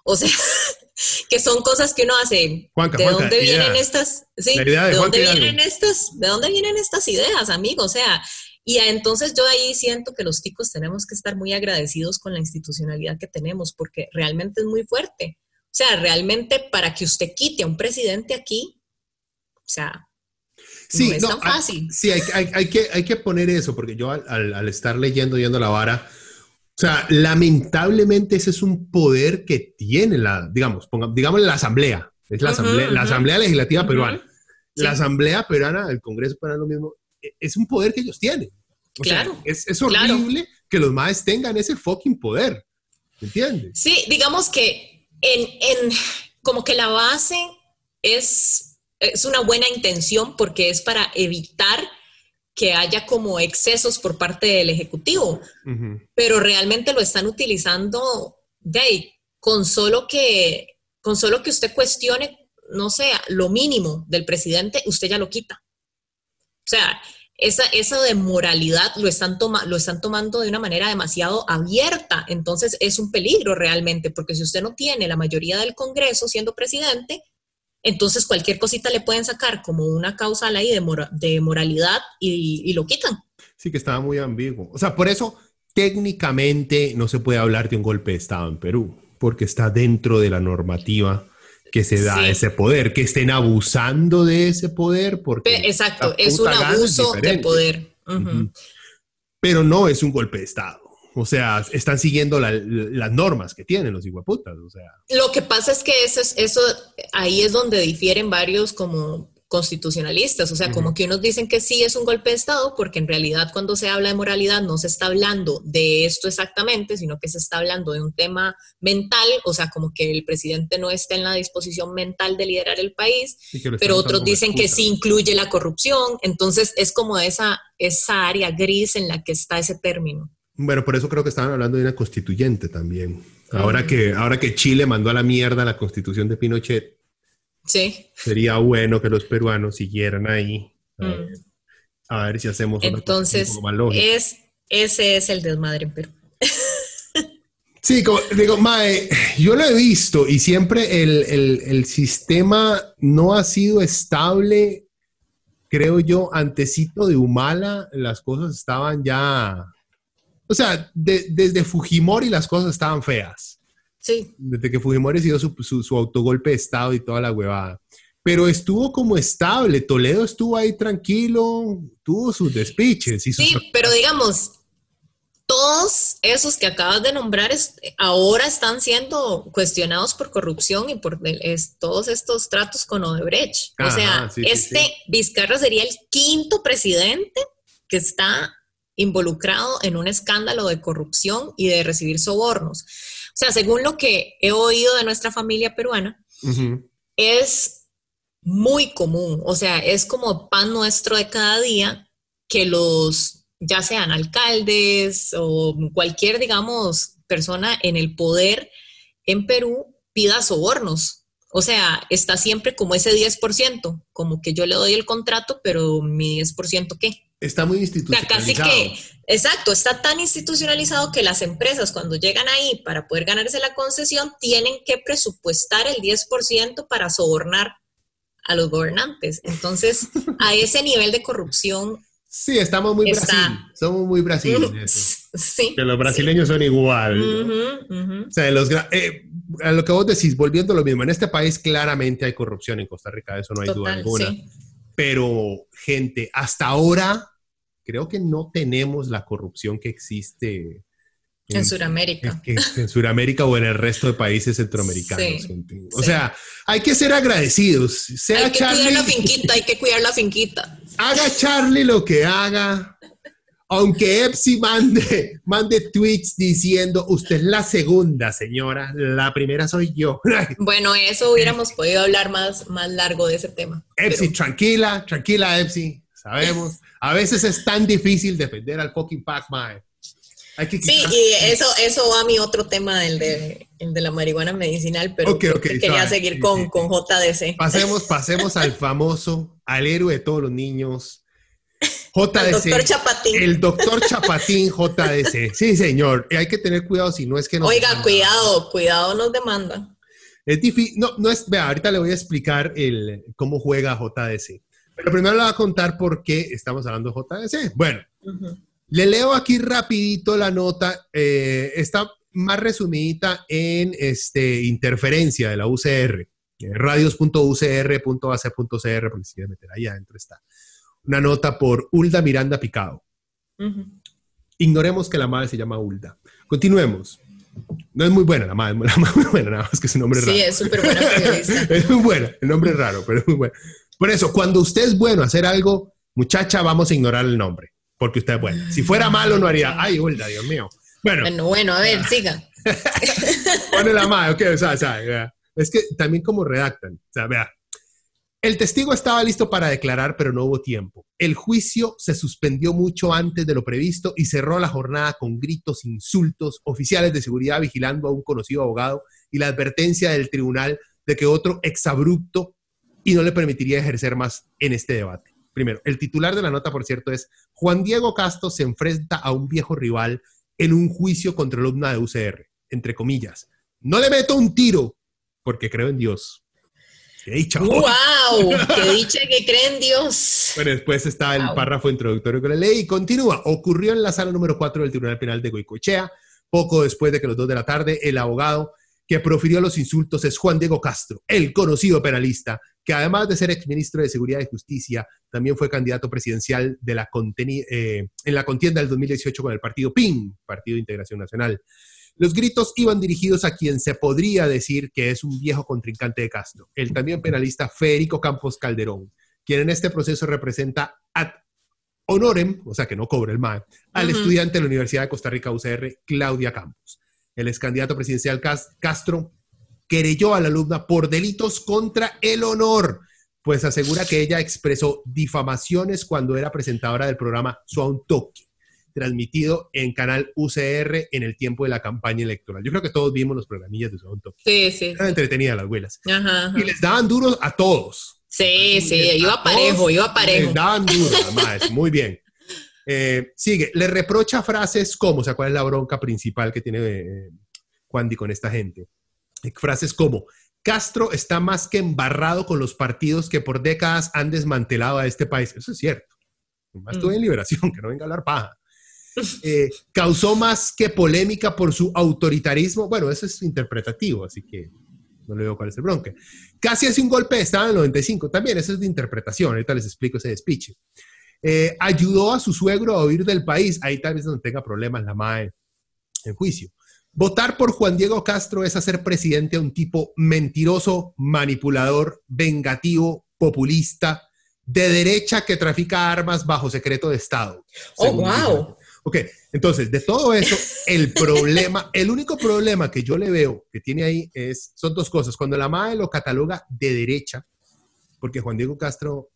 O sea, que son cosas que uno hace. ¿De dónde vienen estas? Sí, de, dónde vienen estas? ¿De dónde vienen estas ideas, amigo? O sea, y entonces yo ahí siento que los ticos tenemos que estar muy agradecidos con la institucionalidad que tenemos, porque realmente es muy fuerte. O sea, realmente para que usted quite a un presidente aquí, o sea, sí, no es tan fácil. sí, hay, que, hay que poner eso, porque yo al, estar leyendo, yendo la vara, o sea, lamentablemente ese es un poder que tiene la, digamos, digamos la asamblea, es la asamblea, la asamblea legislativa peruana. La asamblea peruana, el Congreso peruano mismo, es un poder que ellos tienen. claro. es, horrible que los maes tengan ese fucking poder. ¿Me entiendes? Sí, digamos que en, como que la base es, es una buena intención porque es para evitar que haya como excesos por parte del Ejecutivo, pero realmente lo están utilizando de con solo que con solo que usted cuestione, no sé, lo mínimo del presidente, usted ya lo quita. O sea, esa, eso de moralidad lo están, lo están tomando de una manera demasiado abierta. Entonces es un peligro realmente, porque si usted no tiene la mayoría del Congreso siendo presidente, entonces cualquier cosita le pueden sacar como una causa ahí de, de moralidad y, y lo quitan. Sí, que estaba muy ambiguo. O sea, por eso técnicamente no se puede hablar de un golpe de Estado en Perú, porque está dentro de la normativa que se da ese poder, que estén abusando de ese poder. Porque Exacto, es un abuso de poder. Pero no es un golpe de Estado. O sea, están siguiendo las normas que tienen los iguaputas. O sea. Lo que pasa es que eso, eso ahí es donde difieren varios como constitucionalistas, o sea, como que unos dicen que sí es un golpe de Estado, porque en realidad cuando se habla de moralidad no se está hablando de esto exactamente, sino que se está hablando de un tema mental, o sea, como que el presidente no está en la disposición mental de liderar el país, pero otros dicen que sí incluye la corrupción, entonces es como esa, esa área gris en la que está ese término. Bueno, por eso creo que estaban hablando de una constituyente también. Ahora, que, ahora que Chile mandó a la mierda la constitución de Pinochet, Sí. Sería bueno que los peruanos siguieran ahí. A, ver, mm. si hacemos una Entonces, es, ese es el desmadre en Perú. Sí, como, digo, Mae, yo lo he visto y siempre el, sistema no ha sido estable. Creo yo, antecito de Humala, las cosas estaban ya. O sea, desde Fujimori las cosas estaban feas. Sí. Desde que Fujimori hizo su, su, su, autogolpe de Estado y toda la huevada. Pero estuvo como estable. Toledo estuvo ahí tranquilo, tuvo sus despiches. Y Sí, pero digamos, todos esos que acabas de nombrar ahora están siendo cuestionados por corrupción y por todos estos tratos con Odebrecht. o sea, este Vizcarra sería el quinto presidente que está involucrado en un escándalo de corrupción y de recibir sobornos. O sea, según lo que he oído de nuestra familia peruana, es muy común, o sea, es como pan nuestro de cada día que los, ya sean alcaldes o cualquier, digamos, persona en el poder en Perú, pida sobornos. O sea, está siempre como ese 10%, como que yo le doy el contrato, pero mi 10% qué. Está muy institucionalizado. casi que, exacto, está tan institucionalizado que las empresas cuando llegan ahí para poder ganarse la concesión tienen que presupuestar el 10% para sobornar a los gobernantes. Entonces, a ese nivel de corrupción Sí, estamos muy Brasil. Somos muy brasileños. Sí. Que los brasileños son igual. O sea, los, eh, a lo que vos decís, volviendo a lo mismo, en este país claramente hay corrupción en Costa Rica, eso no hay duda alguna. Pero, gente, hasta ahora creo que no tenemos la corrupción que existe en, Sudamérica. En, Sudamérica o en el resto de países centroamericanos. o sea, hay que ser agradecidos. hay que cuidar la finquita, hay que cuidar la finquita. Haga Charlie lo que haga. Aunque Epsi mande, mande tweets diciendo, usted es la segunda, señora, la primera soy yo. Bueno, eso hubiéramos podido hablar más, más largo de ese tema. Epsi, tranquila, tranquila, Epsi, sabemos. A veces es tan difícil defender al fucking Pac-Man sí, y eso, eso va a mi otro tema, el de, el de la marihuana medicinal, pero quería seguir con, con, JDC. Pasemos, pasemos al famoso, al héroe de todos los niños, JDC. el doctor Chapatín. El doctor Chapatín JDC. Sí, señor. Hay que tener cuidado si no es que nos Oiga, cuidado, cuidado nos demanda. Es difícil, no, no es, vea, ahorita le voy a explicar el, cómo juega JDC. Pero primero le voy a contar por qué estamos hablando de JDC. Bueno, le leo aquí rapidito la nota, eh, está más resumidita en este, interferencia de la UCR, eh, radios.ucr.ac.cr, porque si quiere meter ahí adentro está. Una nota por Ulda Miranda Picado. Ignoremos que la madre se llama Ulda. Continuemos. No es muy buena la madre, la madre muy buena, nada más que es un nombre raro. Sí, es súper buena es muy buena, el nombre es raro, pero es muy bueno. Por eso, cuando usted es bueno hacer algo, muchacha, vamos a ignorar el nombre porque usted es bueno. Si fuera malo, no haría. Ay, Hulda, Dios mío. Bueno, bueno, a ver, siga. Pone la mano, ok, o sea, o sea, es que también como redactan, o sea, vea. El testigo estaba listo para declarar, pero no hubo tiempo. El juicio se suspendió mucho antes de lo previsto y cerró la jornada con gritos, insultos, oficiales de seguridad vigilando a un conocido abogado y la advertencia del tribunal de que otro exabrupto y no le permitiría ejercer más en este debate. Primero, el titular de la nota, por cierto, es Juan Diego Castro se enfrenta a un viejo rival en un juicio contra alumna de UCR, entre comillas. No le meto un tiro porque creo en Dios. ¡Qué dicha! ¡Wow! ¡Qué dicha que cree en Dios! Bueno, después está el párrafo introductorio con la ley y continúa. Ocurrió en la sala número 4 del Tribunal Penal de Goicoechea, poco después de que los dos de la tarde, el abogado que profirió los insultos es Juan Diego Castro, el conocido penalista, que además de ser exministro de Seguridad y Justicia, también fue candidato presidencial de la eh, en la contienda del 2018 con el partido PIN, Partido de Integración Nacional. Los gritos iban dirigidos a quien se podría decir que es un viejo contrincante de Castro, el también penalista Federico Campos Calderón, quien en este proceso representa ad honorem, o sea que no cobra el MAE, al estudiante de la Universidad de Costa Rica UCR, Claudia Campos. El ex candidato presidencial Castro querelló a la alumna por delitos contra el honor, pues asegura que ella expresó difamaciones cuando era presentadora del programa Swan Toki, transmitido en canal UCR en el tiempo de la campaña electoral. Yo creo que todos vimos los programillas de Swan Toki. Sí, sí. Eran entretenidas las abuelas. Y les daban duros a todos. Sí, sí, iba parejo, iba parejo. Les daban duros, además, muy bien. Eh, sigue, le reprocha frases como, o sea, ¿cuál es la bronca principal que tiene eh, Juan con esta gente? Frases como, Castro está más que embarrado con los partidos que por décadas han desmantelado a este país. Eso es cierto. Más estuve en mm. liberación, que no venga a hablar paja. Eh, causó más que polémica por su autoritarismo. Bueno, eso es interpretativo, así que no le veo cuál es el bronque. Casi hace un golpe de Estado en el 95, también eso es de interpretación, ahorita les explico ese despiche. Eh, ayudó a su suegro a huir del país, ahí tal vez no tenga problemas la MAE en juicio. Votar por Juan Diego Castro es hacer presidente a un tipo mentiroso, manipulador, vengativo, populista, de derecha que trafica armas bajo secreto de Estado. Oh, wow. Ok, entonces, de todo eso, el problema, el único problema que yo le veo que tiene ahí es, son dos cosas. Cuando la MAE lo cataloga de derecha, porque Juan Diego Castro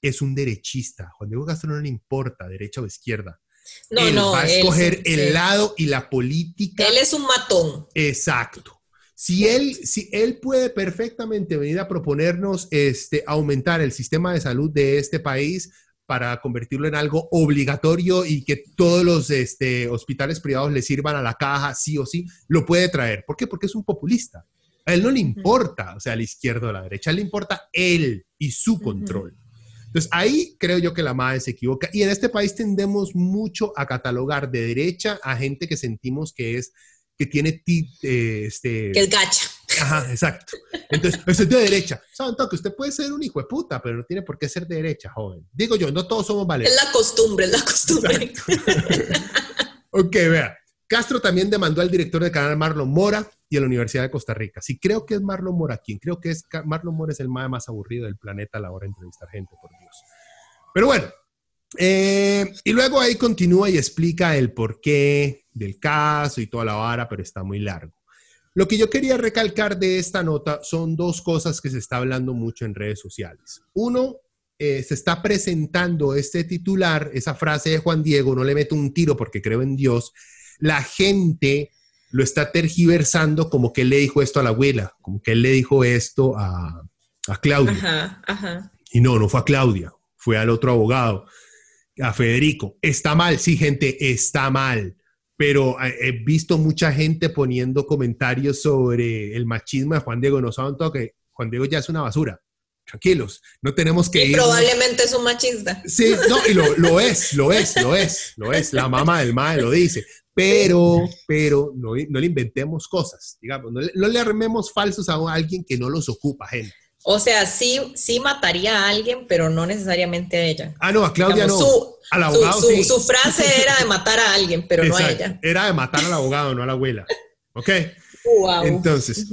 es un derechista, Juan Diego Castro no le importa derecha o izquierda. No, no, va a escoger el lado y la política. Él es un matón. Exacto. Si él, si él puede perfectamente venir a proponernos este, aumentar el sistema de salud de este país para convertirlo en algo obligatorio y que todos los este, hospitales privados le sirvan a la caja, sí o sí, lo puede traer. ¿Por qué? Porque es un populista. A él no le importa, o sea, a la izquierda o a la derecha, le importa él y su control. Entonces, ahí creo yo que la madre se equivoca. Y en este país tendemos mucho a catalogar de derecha a gente que sentimos que es, que tiene, eh, este... Que es gacha. Ajá, exacto. Entonces, eso es de derecha. Saben que usted puede ser un hijo de puta, pero no tiene por qué ser de derecha, joven. Digo yo, no todos somos valientes. Es la costumbre, es la costumbre. ok, vea. Castro también demandó al director del canal Marlon Mora y a la Universidad de Costa Rica. Si creo que es Marlon Mora quien, creo que es Marlon Mora es el más, aburrido del planeta a la hora de entrevistar gente, por Dios. Pero bueno, eh, y luego ahí continúa y explica el porqué del caso y toda la vara, pero está muy largo. Lo que yo quería recalcar de esta nota son dos cosas que se está hablando mucho en redes sociales. Uno, eh, se está presentando este titular, esa frase de Juan Diego, no le meto un tiro porque creo en Dios. La gente lo está tergiversando como que él le dijo esto a la abuela, como que él le dijo esto a, Claudia. Y no, no fue a Claudia, fue al otro abogado, a Federico. Está mal, sí, gente, está mal. Pero he visto mucha gente poniendo comentarios sobre el machismo de Juan Diego. No saben todo que Juan Diego ya es una basura. Tranquilos, no tenemos que y Probablemente es un machista. Sí, no, y lo, lo, es, lo es, lo es, lo es. La mamá del mal lo dice pero, pero no, no, le inventemos cosas, digamos, no le, no le, armemos falsos a alguien que no los ocupa, gente. O sea, sí, sí mataría a alguien, pero no necesariamente a ella. Ah, no, a Claudia no. Su, al abogado su, su, frase era de matar a alguien, pero no a ella. Era de matar al abogado, no a la abuela. ¿Ok? Wow. Entonces,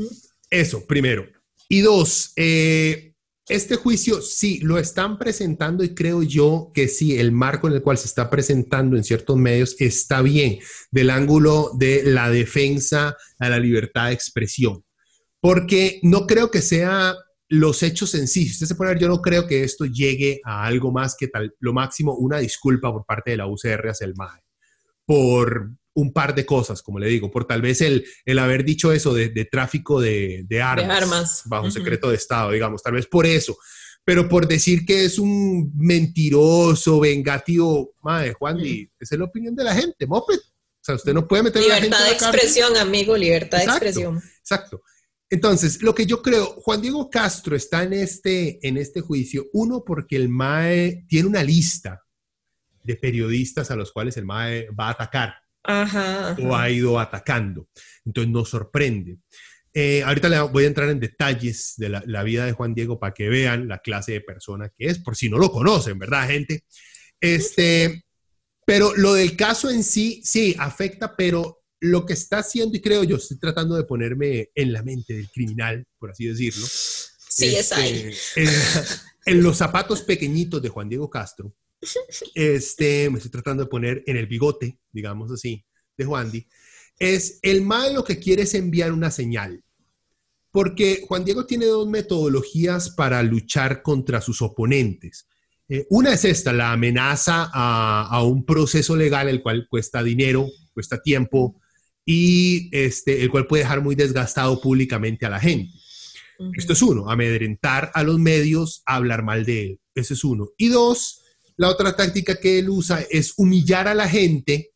eso, primero. Y dos, eh, este juicio sí lo están presentando y creo yo que sí, el marco en el cual se está presentando en ciertos medios está bien del ángulo de la defensa a la libertad de expresión, porque no creo que sea los hechos en sí. Si usted se pone ver, yo no creo que esto llegue a algo más que tal, lo máximo una disculpa por parte de la UCR hacia el MAE por un par de cosas, como le digo, por tal vez el, el haber dicho eso de, tráfico de, armas, bajo secreto de Estado, digamos, tal vez por eso, pero por decir que es un mentiroso, vengativo, madre, Juan, y esa es la opinión de la gente, moped. O sea, usted no puede meter libertad a la gente de expresión, amigo, libertad de expresión. Exacto. Entonces, lo que yo creo, Juan Diego Castro está en este, en este juicio, uno, porque el MAE tiene una lista de periodistas a los cuales el MAE va a atacar o ha ido atacando. Entonces nos sorprende. Eh, ahorita le voy a entrar en detalles de la, vida de Juan Diego para que vean la clase de persona que es, por si no lo conocen, ¿verdad, gente? Este, pero lo del caso en sí, sí, afecta, pero lo que está haciendo, y creo yo, estoy tratando de ponerme en la mente del criminal, por así decirlo. Sí, es ahí. Este, en los zapatos pequeñitos de Juan Diego Castro, este, me estoy tratando de poner en el bigote, digamos así, de Juan Di, es el mal lo que quiere es enviar una señal. Porque Juan Diego tiene dos metodologías para luchar contra sus oponentes. Eh, una es esta, la amenaza a, un proceso legal, el cual cuesta dinero, cuesta tiempo y este, el cual puede dejar muy desgastado públicamente a la gente. Esto es uno, amedrentar a los medios, hablar mal de él. Ese es uno. Y dos, la otra táctica que él usa es humillar a la gente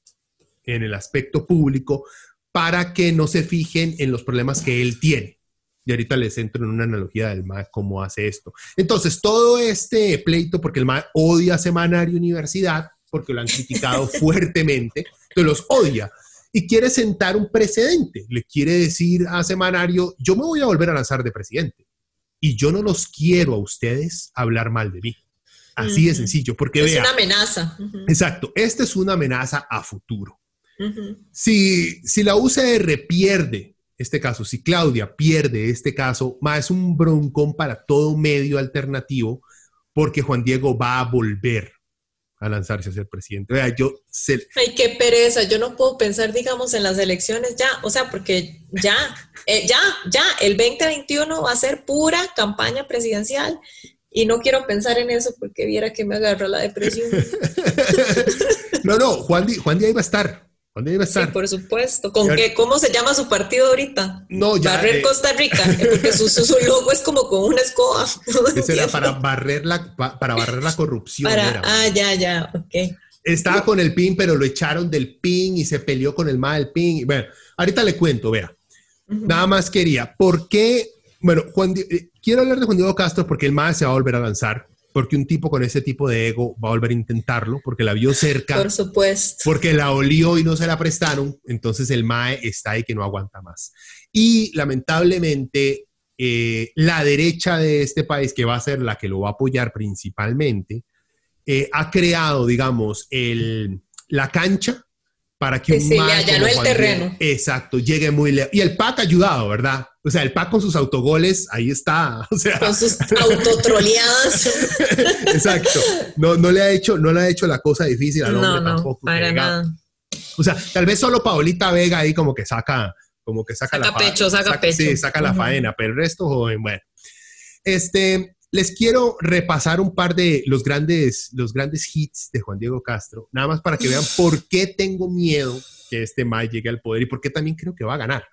en el aspecto público para que no se fijen en los problemas que él tiene. Y ahorita les entro en una analogía del MAE cómo hace esto. Entonces, todo este pleito, porque el MAE odia Semanario Universidad, porque lo han criticado fuertemente, entonces los odia. Y quiere sentar un precedente. Le quiere decir a Semanario, yo me voy a volver a lanzar de presidente. Y yo no los quiero a ustedes hablar mal de mí. Así de sencillo, porque es una amenaza. Exacto, esta es una amenaza a futuro. si, si la UCR pierde este caso, si Claudia pierde este caso, más es un broncón para todo medio alternativo, porque Juan Diego va a volver a lanzarse a ser presidente. Vea, yo Ay, qué pereza. Yo no puedo pensar, digamos, en las elecciones ya. O sea, porque ya, eh, ya, ya, el 2021 va a ser pura campaña presidencial y no quiero pensar en eso porque viera que me agarró la depresión. no, no, Juan Di, Juan Di ahí va a estar. ¿Dónde debe estar? Sí, por supuesto. ¿Con qué? ¿Cómo se llama su partido ahorita? No, ya. Barrer eh, Costa Rica, porque su, su- su logo es como con una escoba. ese era para barrer la, pa- para barrer la corrupción. Para- era, ah, ya, ya, ok. Estaba con el PIN, pero lo echaron del PIN y se peleó con el MAE del PIN. Bueno, ahorita le cuento, vea. Nada más quería. ¿Por qué? Bueno, Juan Di- eh, quiero hablar de Juan Diego Castro porque el MAE se va a volver a lanzar. Porque un tipo con ese tipo de ego va a volver a intentarlo porque la vio cerca. Por supuesto. porque la olió y no se la prestaron, entonces el MAE está ahí que no aguanta más. Y lamentablemente, eh, la derecha de este país, que va a ser la que lo va a apoyar principalmente, eh, ha creado, digamos, el, la cancha para que un sí, le allanó el Diego- terreno. exacto, llegue muy lejos. Y el PAC ha ayudado, ¿verdad? O sea, el PAC con sus autogoles, ahí está. O sea, Con sus autotroleadas. exacto. No, no le ha hecho, no le ha hecho la cosa difícil al hombre no, no, tampoco. para nada. o sea, tal vez solo Paolita Vega ahí como que saca, como que saca, Saca la pecho, saca pecho. Sí, saca la faena, pero el resto, joven, bueno. Este, les quiero repasar un par de los grandes, los grandes hits de Juan Diego Castro, nada más para que vean por qué tengo miedo que este Mae llegue al poder y por qué también creo que va a ganar.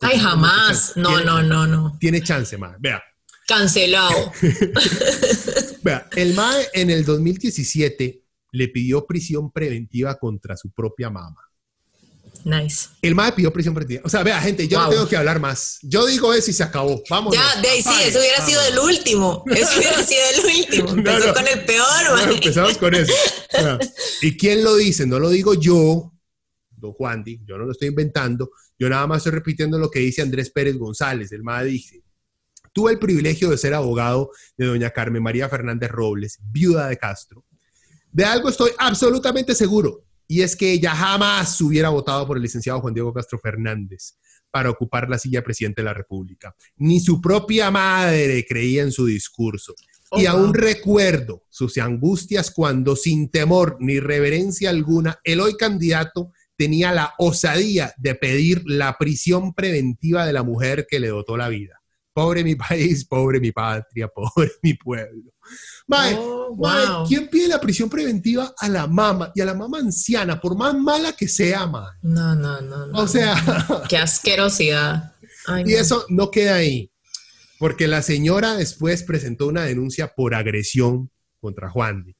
Ay, jamás. No, Tiene- no, no, no. Tiene chance, Mae. Vea, Cancelado. vea, el Mae en el 2017 le pidió prisión preventiva contra su propia mamá. Nice. El MAE pidió prisión preventiva. O sea, vea, gente, yo no tengo que hablar más. Yo digo eso y se acabó. Vamos. Ya, de ahí sí, eso hubiera sido el último. Eso hubiera sido el último. Empezó No, no. con el peor, Bueno, empezamos con eso. ¿Y quién lo dice? No lo digo yo, don Juan Di, yo no lo estoy inventando. Yo nada más estoy repitiendo lo que dice Andrés Pérez González. El MAE dice: Tuve el privilegio de ser abogado de doña Carmen María Fernández Robles, viuda de Castro. De algo estoy absolutamente seguro, y es que ella jamás hubiera votado por el licenciado Juan Diego Castro Fernández para ocupar la silla de presidente de la República. Ni su propia madre creía en su discurso. y Oh, aún wow. recuerdo sus angustias cuando, sin temor ni reverencia alguna, el hoy candidato tenía la osadía de pedir la prisión preventiva de la mujer que le dotó la vida. Pobre mi país, pobre mi patria, pobre mi pueblo. Mae, Oh, mae, wow. ¿quién pide la prisión preventiva a la mamá y a la mamá anciana, por más mala que sea, mae? No, no, no, no. O sea, Qué asquerosidad. Ay, y no. eso no queda ahí, porque la señora después presentó una denuncia por agresión contra Juan.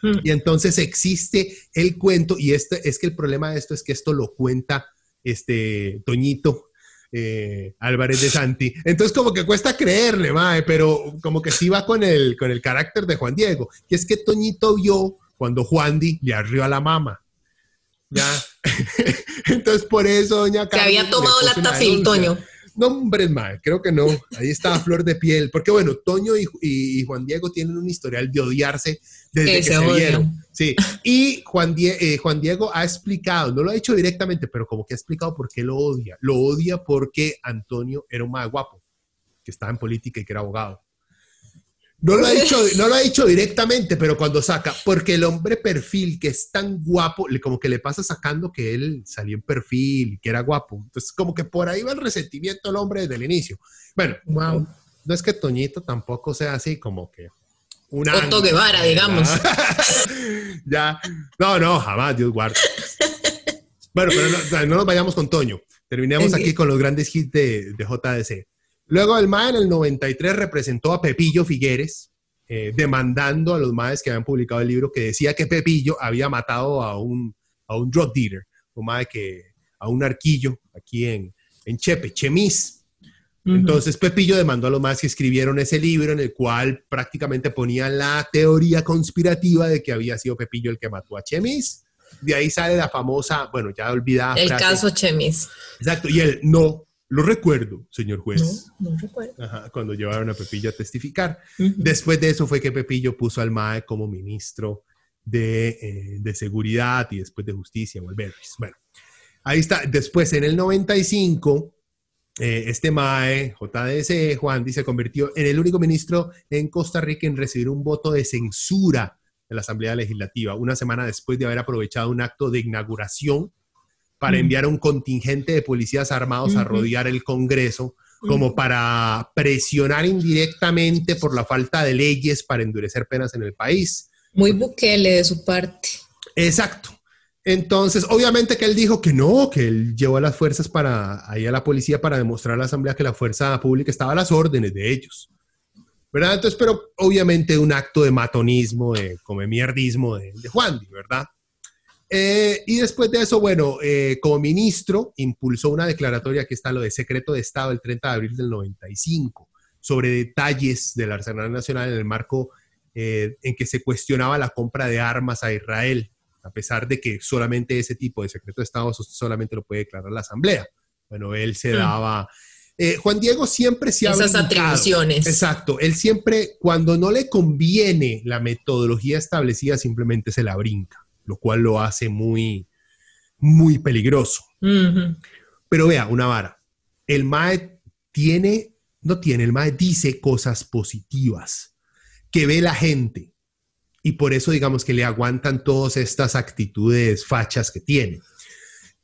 Hmm. Y entonces existe el cuento, y este, es que el problema de esto es que esto lo cuenta este Toñito eh, Álvarez de Santi. Entonces como que cuesta creerle, mae, pero como que sí va con el, con el carácter de Juan Diego. Y es que Toñito vio cuando Juan Di le arrió a la mama. Ya. Entonces por eso doña Carmen había le tomado la tafil. Toño. No, hombre, mae, creo que no. Ahí estaba flor de piel. Porque bueno, Toño y, Juan Diego tienen un historial de odiarse desde Que que se vieron. Sí. Y Juan, Die- eh, Juan Diego ha explicado, no lo ha dicho directamente, pero como que ha explicado por qué lo odia. Lo odia porque Antonio era un más guapo, que estaba en política y que era abogado. No lo, ha dicho, no lo ha dicho directamente, pero cuando saca, porque el hombre perfil que es tan guapo, como que le pasa sacando que él salió en perfil y que era guapo. Entonces, como que por ahí va el resentimiento del hombre desde el inicio. Bueno, Wow. no es que Toñito tampoco sea así como que un Otto Guevara, digamos. ya, no, no, jamás, Dios guarde. Bueno, pero no, no nos vayamos con Toño. Terminemos aquí con los grandes hits de, de JDC. Luego el MAE en el 93 representó a Pepillo Figueres, eh, demandando a los MAEs que habían publicado el libro que decía que Pepillo había matado a un, a un drug dealer, un MAE que, a un arquillo aquí en, en Chepe, Chemis. Entonces Pepillo demandó a los más que escribieron ese libro en el cual prácticamente ponían la teoría conspirativa de que había sido Pepillo el que mató a Chemis. De ahí sale la famosa, bueno, ya olvidada El frase. caso Chemis. Exacto, y él, no, lo recuerdo, señor juez. No, no recuerdo. Ajá, cuando llevaron a Pepillo a testificar. Después de eso fue que Pepillo puso al MAE como ministro de, eh, de Seguridad y después de Justicia, o el Berries. Bueno, ahí está. Después, en el 95, eh, este MAE, JDC, Juan, se convirtió en el único ministro en Costa Rica en recibir un voto de censura de la Asamblea Legislativa, una semana después de haber aprovechado un acto de inauguración para Mm. enviar a un contingente de policías armados a rodear el Congreso como para presionar indirectamente por la falta de leyes para endurecer penas en el país. Muy Bukele de su parte. Exacto. Entonces, obviamente que él dijo que no, que él llevó a las fuerzas para ahí a la policía para demostrar a la asamblea que la fuerza pública estaba a las órdenes de ellos. ¿Verdad? Entonces, pero obviamente un acto de matonismo, de come mierdismo de, de Juan, ¿verdad? Eh, y después de eso, bueno, eh, como ministro, impulsó una declaratoria, que está lo de secreto de Estado el 30 de abril del 95, sobre detalles del arsenal nacional en el marco eh, en que se cuestionaba la compra de armas a Israel, a pesar de que solamente ese tipo de secreto de Estado solamente lo puede declarar la Asamblea. Bueno, él se mm. daba... Juan Diego siempre se ha Esas atribuciones. Exacto. Él siempre, cuando no le conviene la metodología establecida, simplemente se la brinca lo cual lo hace muy, muy peligroso. Pero vea, una vara. El MAE tiene, no tiene, el MAE dice cosas positivas que ve la gente y por eso digamos que le aguantan todas estas actitudes fachas que tiene.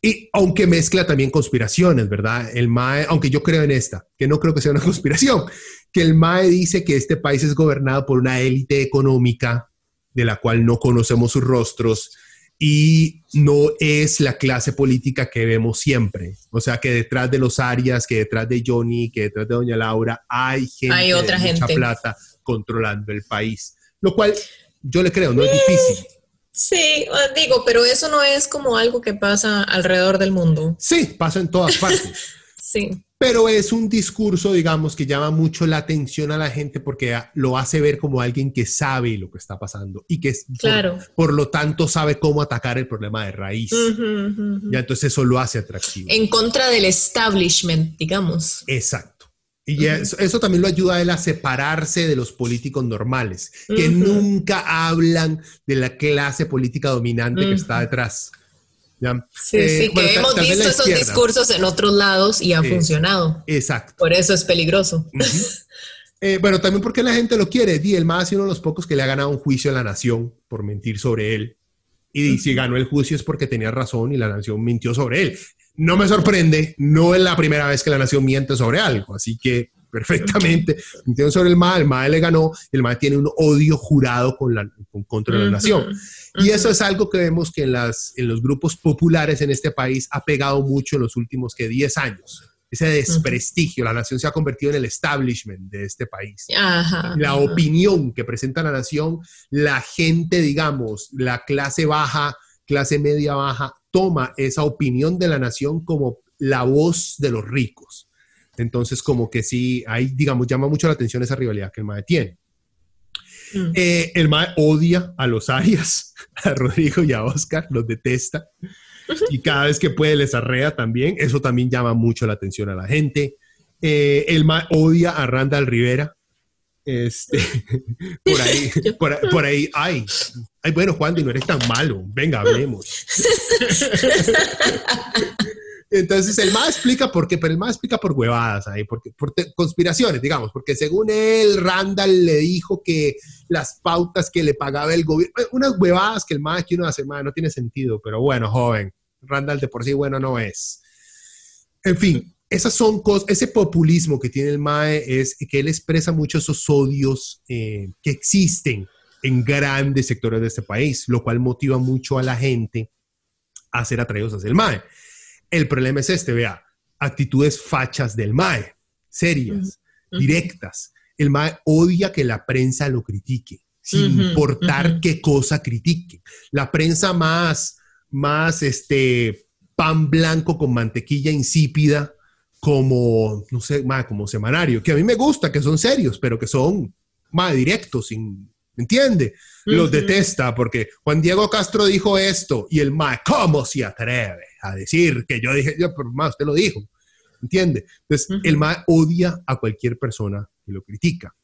Y aunque mezcla también conspiraciones, ¿verdad? El MAE, aunque yo creo en esta, que no creo que sea una conspiración, que el MAE dice que este país es gobernado por una élite económica de la cual no conocemos sus rostros y no es la clase política que vemos siempre. O sea, que detrás de los Arias, que detrás de Johnny, que detrás de Doña Laura, hay gente hay otra de mucha plata controlando el país. Lo cual yo le creo, no es difícil. Sí, digo, pero eso no es como algo que pasa alrededor del mundo. Sí, pasa en todas partes. sí pero es un discurso, digamos, que llama mucho la atención a la gente porque lo hace ver como alguien que sabe lo que está pasando y que claro. por, lo tanto sabe cómo atacar el problema de raíz. Ya entonces eso lo hace atractivo. En contra del establishment, digamos. Exacto. Y eso, también lo ayuda a él a separarse de los políticos normales, que nunca hablan de la clase política dominante que está detrás. Sí, sí, eh, que hemos visto esos discursos en otros lados y ha funcionado. Exacto. Por eso es peligroso. Eh, bueno, también porque la gente lo quiere. Di, el más uno de los pocos que le ha ganado un juicio a la nación por mentir sobre él. Y si ganó el juicio es porque tenía razón y la nación mintió sobre él. No me sorprende, no es la primera vez que la nación miente sobre algo, así que perfectamente mintieron sobre el MAE, el MAE le ganó, el MAE tiene un odio jurado con la, contra la nación. Y eso es algo que vemos que en, las, en los grupos populares en este país ha pegado mucho en los últimos que 10 años. Ese desprestigio, la nación se ha convertido en el establishment de este país. la opinión que presenta la nación, la gente, digamos, la clase baja, clase media baja, toma esa opinión de la nación como la voz de los ricos. Entonces, como que sí, ahí, digamos, llama mucho la atención esa rivalidad que el MAE tiene. Mm. Eh, el MAE odia a los Arias, a Rodrigo y a Oscar, los detesta. Y cada vez que puede les arrea también. Eso también llama mucho la atención a la gente. Eh, el MAE odia a Randall Rivera. Este, por ahí, por, ahí, ay, ay, bueno, Juan, no eres tan malo. Venga, hablemos. Entonces el más explica por qué, pero el más explica por huevadas ahí, porque, por conspiraciones, digamos, porque según él, Randall le dijo que las pautas que le pagaba el gobierno, eh, unas huevadas que el más que uno hace, más no tiene sentido, pero bueno, joven, Randall de por sí bueno no es. En fin, esas son cosas, ese populismo que tiene el MAE es que él expresa mucho esos odios eh, que existen en grandes sectores de este país, lo cual motiva mucho a la gente a ser atraídos hacia el MAE. El problema es este, vea, actitudes fachas del MAE, serias, directas. El MAE odia que la prensa lo critique, sin importar qué cosa critique. La prensa más, más este, pan blanco con mantequilla insípida, como, no sé, más como semanario, que a mí me gusta, que son serios, pero que son más directos, sin, ¿entiende? Los detesta porque Juan Diego Castro dijo esto y el MAE, ¿cómo se atreve? A decir que yo dije, yo, pero más, usted lo dijo, ¿entiende? Entonces, el MAE odia a cualquier persona que lo critica.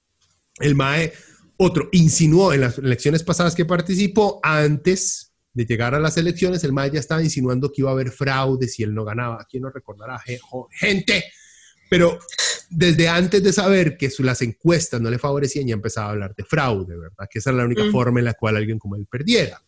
El MAE, otro, insinuó en las elecciones pasadas que participó, antes de llegar a las elecciones, el MAE ya estaba insinuando que iba a haber fraude si él no ganaba. ¿Quién no recordará? Gente, pero desde antes de saber que las encuestas no le favorecían, ya empezaba a hablar de fraude, ¿verdad? Que esa era la única forma en la cual alguien como él perdiera.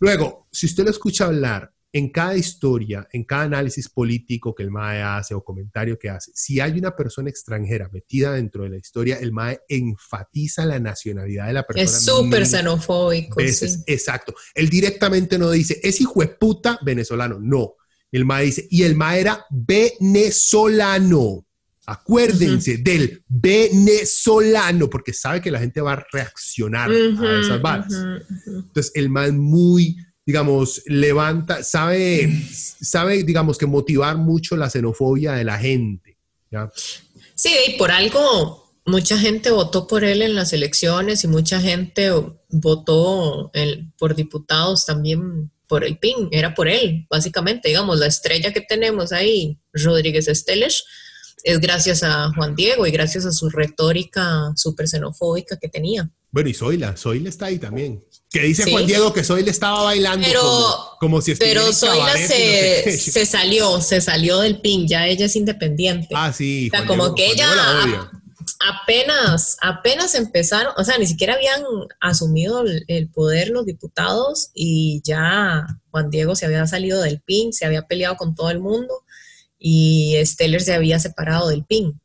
Luego, si usted lo escucha hablar en cada historia, en cada análisis político que el MAE hace o comentario que hace, si hay una persona extranjera metida dentro de la historia, el MAE enfatiza la nacionalidad de la persona. Es súper xenofóbico. Exacto. Él directamente no dice, es hijo de puta venezolano. No. El MAE dice, y el MAE era venezolano. Acuérdense del venezolano, porque sabe que la gente va a reaccionar a esas balas. Entonces, el MAE es muy digamos, levanta, sabe, sabe, digamos, que motivar mucho la xenofobia de la gente. Sí, y por algo mucha gente votó por él en las elecciones y mucha gente votó por diputados también por el PIN, era por él, básicamente, digamos, la estrella que tenemos ahí, Rodríguez Esteles, es gracias a Juan Diego y gracias a su retórica súper xenofóbica que tenía. Bueno, y Zoila, Zoila está ahí también. Que dice Juan Diego que Zoila estaba bailando como, si estuviera Pero Zoila se, se, salió, se salió del PIN, ya ella es independiente. Ah, sí. O sea, como que ella apenas, apenas empezaron, o sea, ni siquiera habían asumido el, poder los diputados y ya Juan Diego se había salido del PIN, se había peleado con todo el mundo y Steller se había separado del PIN.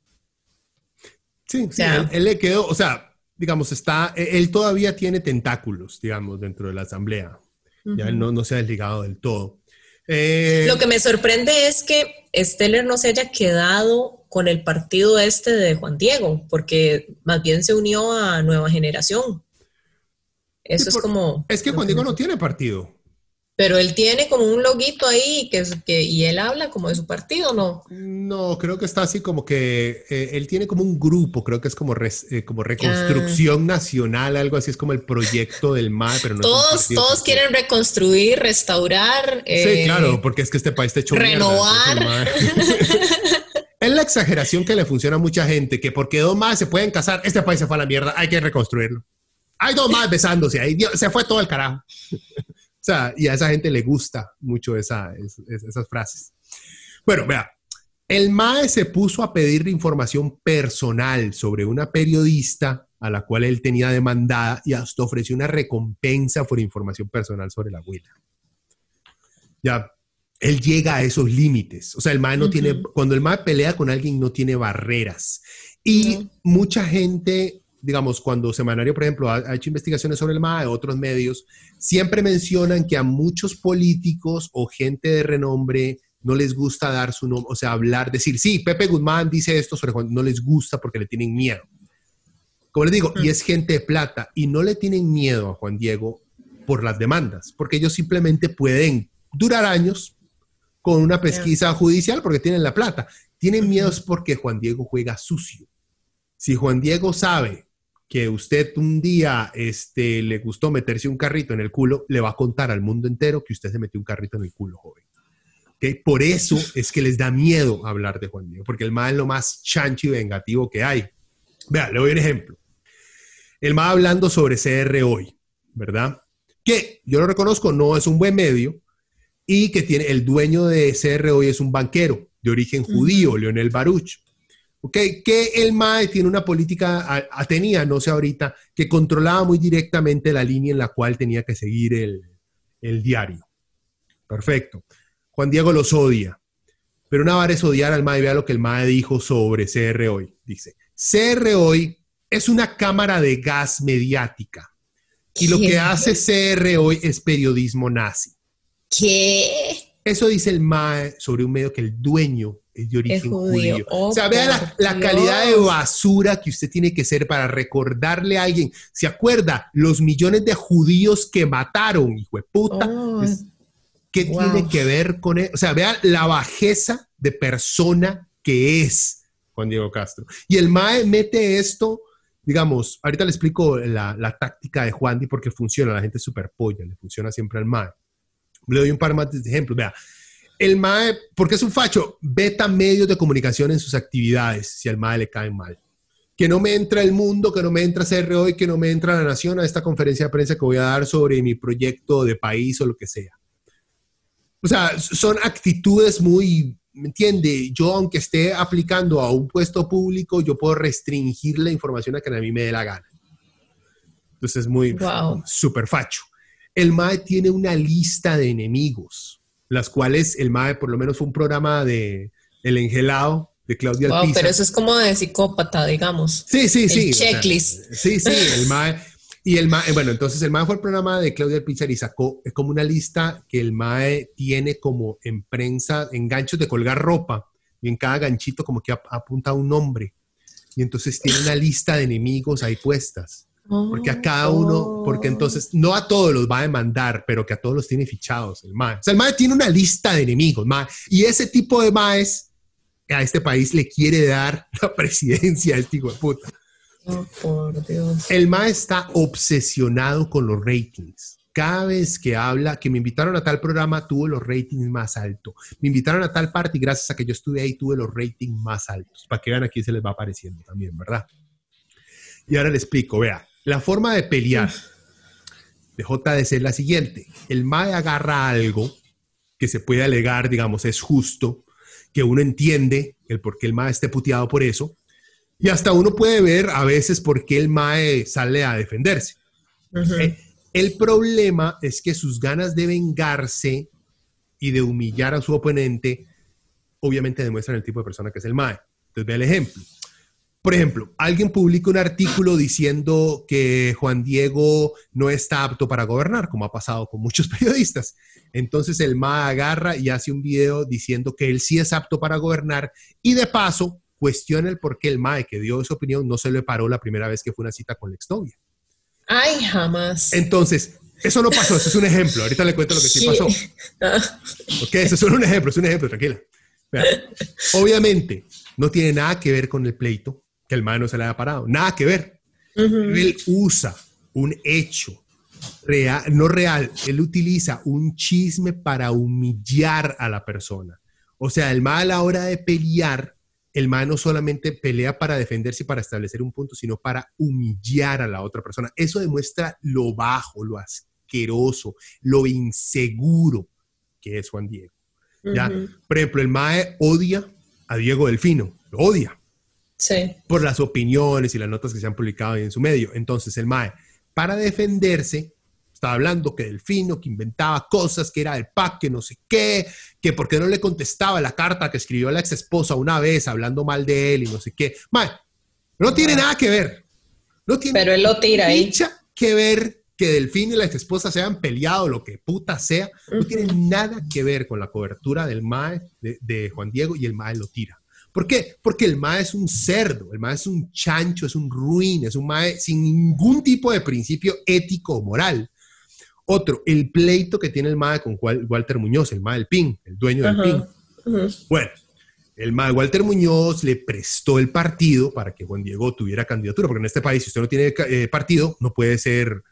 Sí, sí, él, le quedó, o sea, digamos, está, e, él todavía tiene tentáculos, digamos, dentro de la asamblea. Ya él no, no se ha desligado del todo. Eh, Lo que me sorprende es que Steller no se haya quedado con el partido este de Juan Diego, porque más bien se unió a Nueva Generación. Eso es como... Es que Juan Diego no tiene partido. Pero él tiene como un loguito ahí que, que, y él habla como de su partido, ¿no? No, creo que está así como que eh, él tiene como un grupo, creo que es como, eh, como reconstrucción ah. nacional, algo así, es como el proyecto del MAE, pero no Todos, todos quieren reconstruir, restaurar. sí, eh, claro, porque es que este país está hecho Renovar. es la exageración que le funciona a mucha gente, que porque dos más se pueden casar, este país se fue a la mierda, hay que reconstruirlo. Hay dos más besándose, ahí se fue todo el carajo. O sea, y a esa gente le gusta mucho esa, esas frases. Bueno, vea, el MAE se puso a pedir información personal sobre una periodista a la cual él tenía demandada y hasta ofreció una recompensa por información personal sobre la abuela. Ya, él llega a esos límites. O sea, el MAE no tiene, cuando el MAE pelea con alguien, no tiene barreras. Y mucha gente digamos, cuando Semanario, por ejemplo, ha, hecho investigaciones sobre el MAE, otros medios, siempre mencionan que a muchos políticos o gente de renombre no les gusta dar su nombre, o sea, hablar, decir, sí, Pepe Guzmán dice esto sobre Juan, no les gusta porque le tienen miedo. Como les digo, y mm. es gente de plata, y no le tienen miedo a Juan Diego por las demandas, porque ellos simplemente pueden durar años con una pesquisa judicial porque tienen la plata. Tienen miedo porque Juan Diego juega sucio. Si Juan Diego sabe que usted un día este, le gustó meterse un carrito en el culo, le va a contar al mundo entero que usted se metió un carrito en el culo, joven. ¿Okay? Por eso es que les da miedo hablar de Juan Diego, porque el mal es lo más chancho y vengativo que hay. Vea, le doy un ejemplo. El más hablando sobre CR hoy, ¿verdad? Que yo lo reconozco, no es un buen medio y que tiene el dueño de CR hoy es un banquero de origen judío, Leonel Baruch. Okay, que el MAE tiene una política, tenía, no sé ahorita, que controlaba muy directamente la línea en la cual tenía que seguir el, diario. Perfecto. Juan Diego los odia. Pero una vez es odiar al MAE. Vea lo que el MAE dijo sobre CR hoy. Dice, CR hoy es una cámara de gas mediática. Y lo que hace CR hoy es periodismo nazi. ¿Qué? Eso dice el MAE sobre un medio que el dueño es de origen judío. o sea, vea la, calidad de basura que usted tiene que ser para recordarle a alguien. ¿Se acuerda? Los millones de judíos que mataron, hijo de puta. Oh, ¿Qué tiene que ver con eso? O sea, vea la bajeza de persona que es Juan Diego Castro. Y el MAE mete esto, digamos, ahorita le explico la, la táctica de Juan Di porque funciona, la gente es súper polla, le funciona siempre al MAE. Le doy un par más de ejemplos. Vea, el MAE, porque es un facho, veta medios de comunicación en sus actividades si al MAE le cae mal. Que no me entra el mundo, que no me entra CRO y que no me entra la Nación a esta conferencia de prensa que voy a dar sobre mi proyecto de país o lo que sea. O sea, son actitudes muy, ¿me entiende? Yo, aunque esté aplicando a un puesto público, yo puedo restringir la información a que a mí me dé la gana. Entonces es muy, súper facho. El MAE tiene una lista de enemigos las cuales el MAE por lo menos fue un programa de El Engelado de Claudia wow, Pero eso es como de psicópata, digamos. Sí, sí, sí. Checklist. sí, sí, el MAE. Y el MAE, bueno, entonces el MAE fue el programa de Claudia Alpizar y sacó como una lista que el MAE tiene como en prensa, en ganchos de colgar ropa, y en cada ganchito como que apunta un nombre. Y entonces tiene una lista de enemigos ahí puestas. Porque a cada uno, porque entonces no a todos los va a demandar, pero que a todos los tiene fichados el MAE. O sea, el MAE tiene una lista de enemigos, MAE. Y ese tipo de MAEs a este país le quiere dar la presidencia a este hijo de puta. Oh, por Dios. El MAE está obsesionado con los ratings. Cada vez que habla, que me invitaron a tal programa, tuvo los ratings más altos. Me invitaron a tal parte y gracias a que yo estuve ahí, tuve los ratings más altos. Para que vean aquí se les va apareciendo también, ¿verdad? Y ahora le explico, vea, la forma de pelear de JDC es la siguiente. El MAE agarra algo que se puede alegar, digamos, es justo, que uno entiende el por qué el MAE esté puteado por eso, y hasta uno puede ver a veces por qué el MAE sale a defenderse. Eh, el problema es que sus ganas de vengarse y de humillar a su oponente, obviamente demuestran el tipo de persona que es el MAE. Entonces, ve el ejemplo. Por ejemplo, alguien publica un artículo diciendo que Juan Diego no está apto para gobernar, como ha pasado con muchos periodistas. Entonces el MA agarra y hace un video diciendo que él sí es apto para gobernar y de paso cuestiona el por qué el MAE que dio esa opinión no se le paró la primera vez que fue una cita con la exnovia. Ay, jamás. Entonces, eso no pasó, eso es un ejemplo. Ahorita le cuento lo que sí, pasó. ok, eso es solo un ejemplo, es un ejemplo, tranquila. Obviamente, no tiene nada que ver con el pleito que el MAE no se le haya parado. Nada que ver. Él usa un hecho real, no real, él utiliza un chisme para humillar a la persona. O sea, el MAE a la hora de pelear, el MAE no solamente pelea para defenderse y para establecer un punto, sino para humillar a la otra persona. Eso demuestra lo bajo, lo asqueroso, lo inseguro que es Juan Diego. ¿ya? Por ejemplo, el MAE odia a Diego Delfino, lo odia. Por las opiniones y las notas que se han publicado en su medio. Entonces el MAE, para defenderse, estaba hablando que Delfino, que inventaba cosas, que era el PAC, que no sé qué, que porque no le contestaba la carta que escribió la ex esposa una vez hablando mal de él y no sé qué. MAE, no tiene nada que ver. No tiene Pero él lo tira ahí. que ver que Delfino y la ex esposa se hayan peleado, lo que puta sea. No tiene nada que ver con la cobertura del MAE de, de Juan Diego y el MAE lo tira. ¿Por qué? Porque el MAE es un cerdo, el MAE es un chancho, es un ruin, es un MAE sin ningún tipo de principio ético o moral. Otro, el pleito que tiene el MAE con Walter Muñoz, el MAE del PIN, el dueño del PIN. Bueno, el MAE Walter Muñoz le prestó el partido para que Juan Diego tuviera candidatura, porque en este país, si usted no tiene eh, partido, no puede ser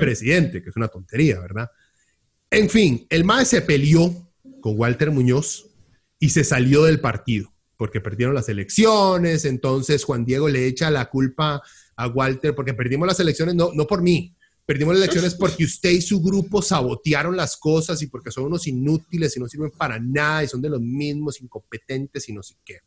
presidente, que es una tontería, ¿verdad? En fin, el MAE se peleó con Walter Muñoz y se salió del partido porque perdieron las elecciones, entonces Juan Diego le echa la culpa a Walter porque perdimos las elecciones, no, no por mí, perdimos las elecciones porque usted y su grupo sabotearon las cosas y porque son unos inútiles y no sirven para nada y son de los mismos, incompetentes y no sé qué.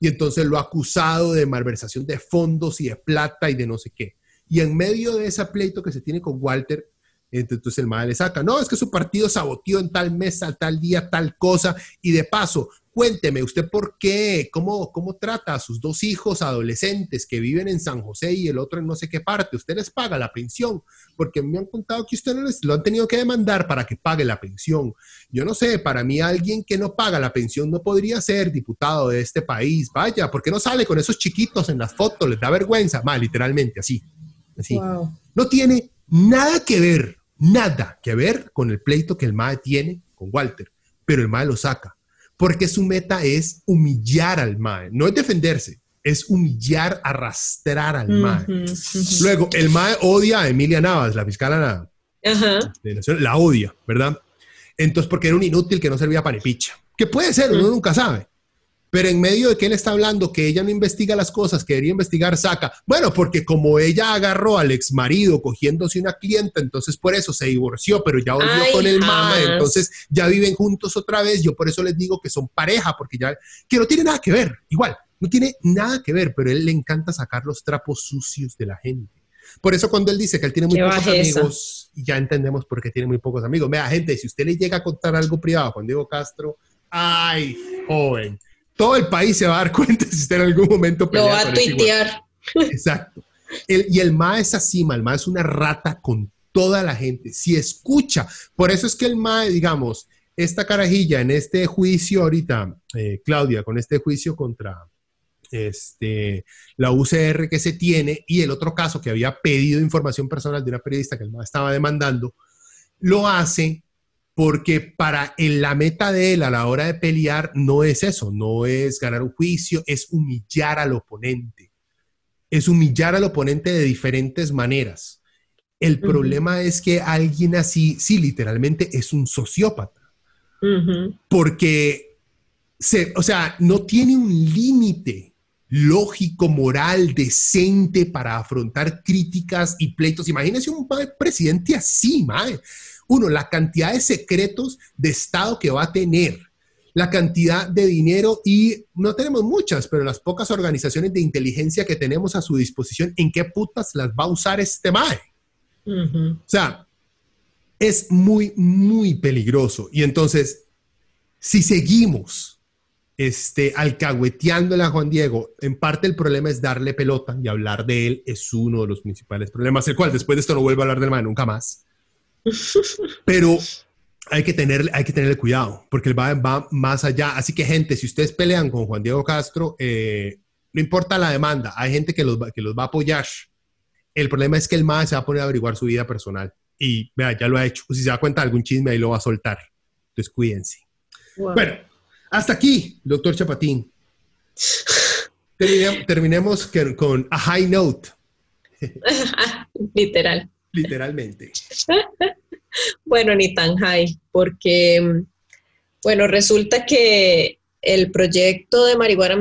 Y entonces lo ha acusado de malversación de fondos y de plata y de no sé qué. Y en medio de ese pleito que se tiene con Walter, entonces el MAE le saca, no, es que su partido saboteó en tal mesa, tal día, tal cosa, y de paso, Cuénteme, ¿usted por qué? ¿Cómo, ¿Cómo trata a sus dos hijos adolescentes que viven en San José y el otro en no sé qué parte? ¿Usted les paga la pensión? Porque me han contado que usted no les, lo han tenido que demandar para que pague la pensión. Yo no sé, para mí alguien que no paga la pensión no podría ser diputado de este país. Vaya, ¿por qué no sale con esos chiquitos en las fotos? Les da vergüenza. Mal, literalmente, así. así. No tiene nada que ver, nada que ver con el pleito que el MAE tiene con Walter, pero el MAE lo saca porque su meta es humillar al MAE, no es defenderse, es humillar, arrastrar al MAE. Luego, el MAE odia a Emilia Navas, la fiscal la odia, ¿verdad? Entonces, porque era un inútil que no servía para ni picha. Que puede ser, uno nunca sabe. Pero en medio de que él está hablando que ella no investiga las cosas que debería investigar, saca. Bueno, porque como ella agarró al ex marido cogiéndose una clienta, entonces por eso se divorció, pero ya volvió con el MAE, entonces ya viven juntos otra vez. Yo por eso les digo que son pareja, porque ya. que no tiene nada que ver, igual, no tiene nada que ver, pero a él le encanta sacar los trapos sucios de la gente. Por eso cuando él dice que él tiene muy pocos amigos ya entendemos por qué tiene muy pocos amigos. Vea, gente, si usted le llega a contar algo privado a Juan Diego Castro, ay, joven, todo el país se va a dar cuenta si usted en algún momento Lo va a tuitear. Exacto. y el MA es así, el MA es una rata con toda la gente. Si escucha, por eso es que el MA, digamos, esta carajilla en este juicio ahorita, eh, Claudia, con este juicio contra este, la UCR que se tiene y el otro caso que había pedido información personal de una periodista que el MA estaba demandando, lo hace porque para la meta de él a la hora de pelear no es eso, no es ganar un juicio, es humillar al oponente, es humillar al oponente de diferentes maneras. El problema es que alguien así, sí, literalmente es un sociópata, porque, se, o sea, no tiene un límite lógico, moral, decente para afrontar críticas y pleitos. Imagínense un presidente así, madre uno, la cantidad de secretos de Estado que va a tener, la cantidad de dinero y no tenemos muchas, pero las pocas organizaciones de inteligencia que tenemos a su disposición, ¿en qué putas las va a usar este MAE? O sea, es muy, muy peligroso. Y entonces, si seguimos este, alcahueteándole a Juan Diego, en parte el problema es darle pelota y hablar de él es uno de los principales problemas, el cual después de esto no vuelvo a hablar del MAE nunca más. Pero hay que, tener, hay que tenerle cuidado, porque él va, va, más allá. Así que, gente, si ustedes pelean con Juan Diego Castro, eh, no importa la demanda, hay gente que los, que los va a apoyar. El problema es que el MAE se va a poner a averiguar su vida personal. Y vea, ya lo ha hecho. Si se da cuenta de algún chisme, ahí lo va a soltar. Entonces, cuídense. Bueno, hasta aquí, doctor Chapatín. terminemos con a high note. Literal. Literalmente. bueno, ni tan high, porque, bueno, resulta que el proyecto de marihuana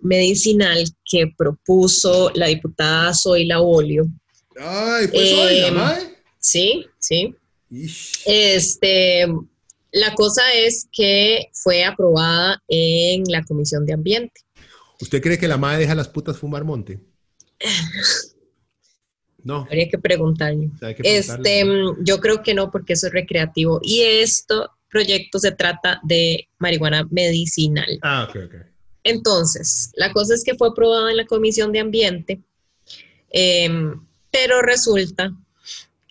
medicinal que propuso la diputada Zoila Bolio. Ay, fue eh, Sí, sí. Este, la cosa es que fue aprobada en la Comisión de Ambiente. ¿Usted cree que la madre deja a las putas fumar monte? No. Habría que preguntarle. este, yo creo que no, porque eso es recreativo. Y este proyecto se trata de marihuana medicinal. Ah, ok, ok. Entonces, la cosa es que fue aprobado en la Comisión de Ambiente, em, pero resulta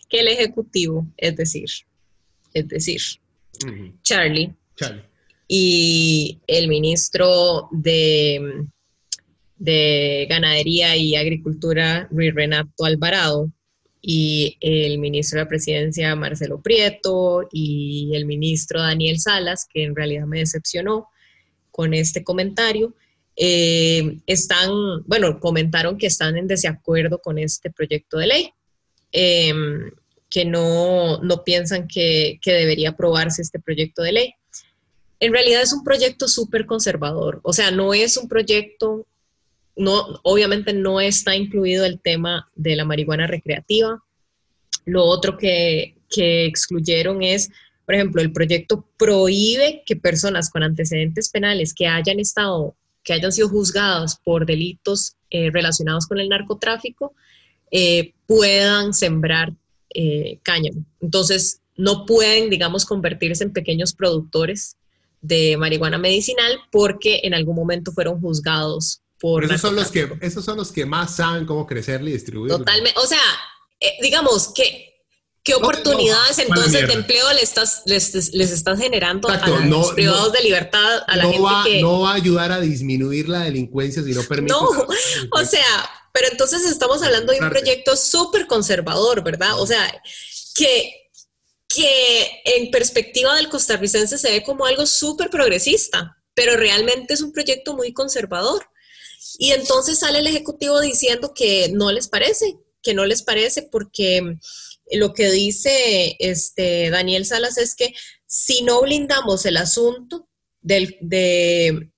que el Ejecutivo, es decir, es decir, Charlie, Charlie, y el ministro de de Ganadería y Agricultura, Luis Renato Alvarado, y el ministro de la Presidencia, Marcelo Prieto, y el ministro Daniel Salas, que en realidad me decepcionó con este comentario, eh, están, bueno, comentaron que están en desacuerdo con este proyecto de ley, em, que no, no piensan que, que debería aprobarse este proyecto de ley. En realidad es un proyecto súper conservador, o sea, no es un proyecto no, obviamente no está incluido el tema de la marihuana recreativa. Lo otro que, excluyeron es, por ejemplo, el proyecto prohíbe que personas con antecedentes penales que hayan estado, que hayan sido juzgadas por delitos eh, relacionados con el narcotráfico, eh, puedan sembrar eh, cáñamo. Entonces, no pueden, digamos, convertirse en pequeños productores de marihuana medicinal porque en algún momento fueron juzgados esos son, los que, esos son los que más saben cómo crecerle y distribuir. Totalmente. O sea, eh, digamos, que ¿Qué oportunidades entonces de empleo les estás, les, estás generando a los privados de libertad, a la gente que... No va a ayudar a disminuir la delincuencia si no permite... No, o sea, pero entonces estamos hablando de un proyecto súper conservador, ¿verdad? O sea, que, que en perspectiva del costarricense se ve como algo súper progresista, pero realmente es un proyecto muy conservador. Y entonces sale el Ejecutivo diciendo que no les parece, que no les parece porque lo que dice este Daniel Salas es que si no blindamos el asunto de,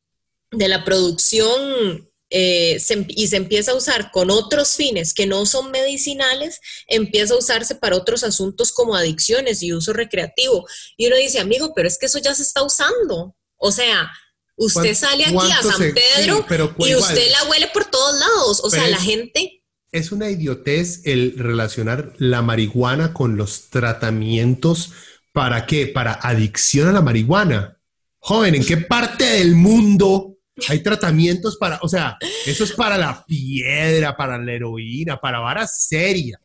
la producción eh, y se empieza a usar con otros fines que no son medicinales, empieza a usarse para otros asuntos como adicciones y uso recreativo. Y uno dice, amigo, pero es que eso ya se está usando. O sea, Usted sale aquí a San Pedro y usted la huele por todos lados. O sea, la gente es una idiotez el relacionar la marihuana con los tratamientos. ¿Para qué? Para adicción a la marihuana. Joven, ¿en qué parte del mundo hay tratamientos para, o sea, eso es para la piedra, para la heroína, para varas serias?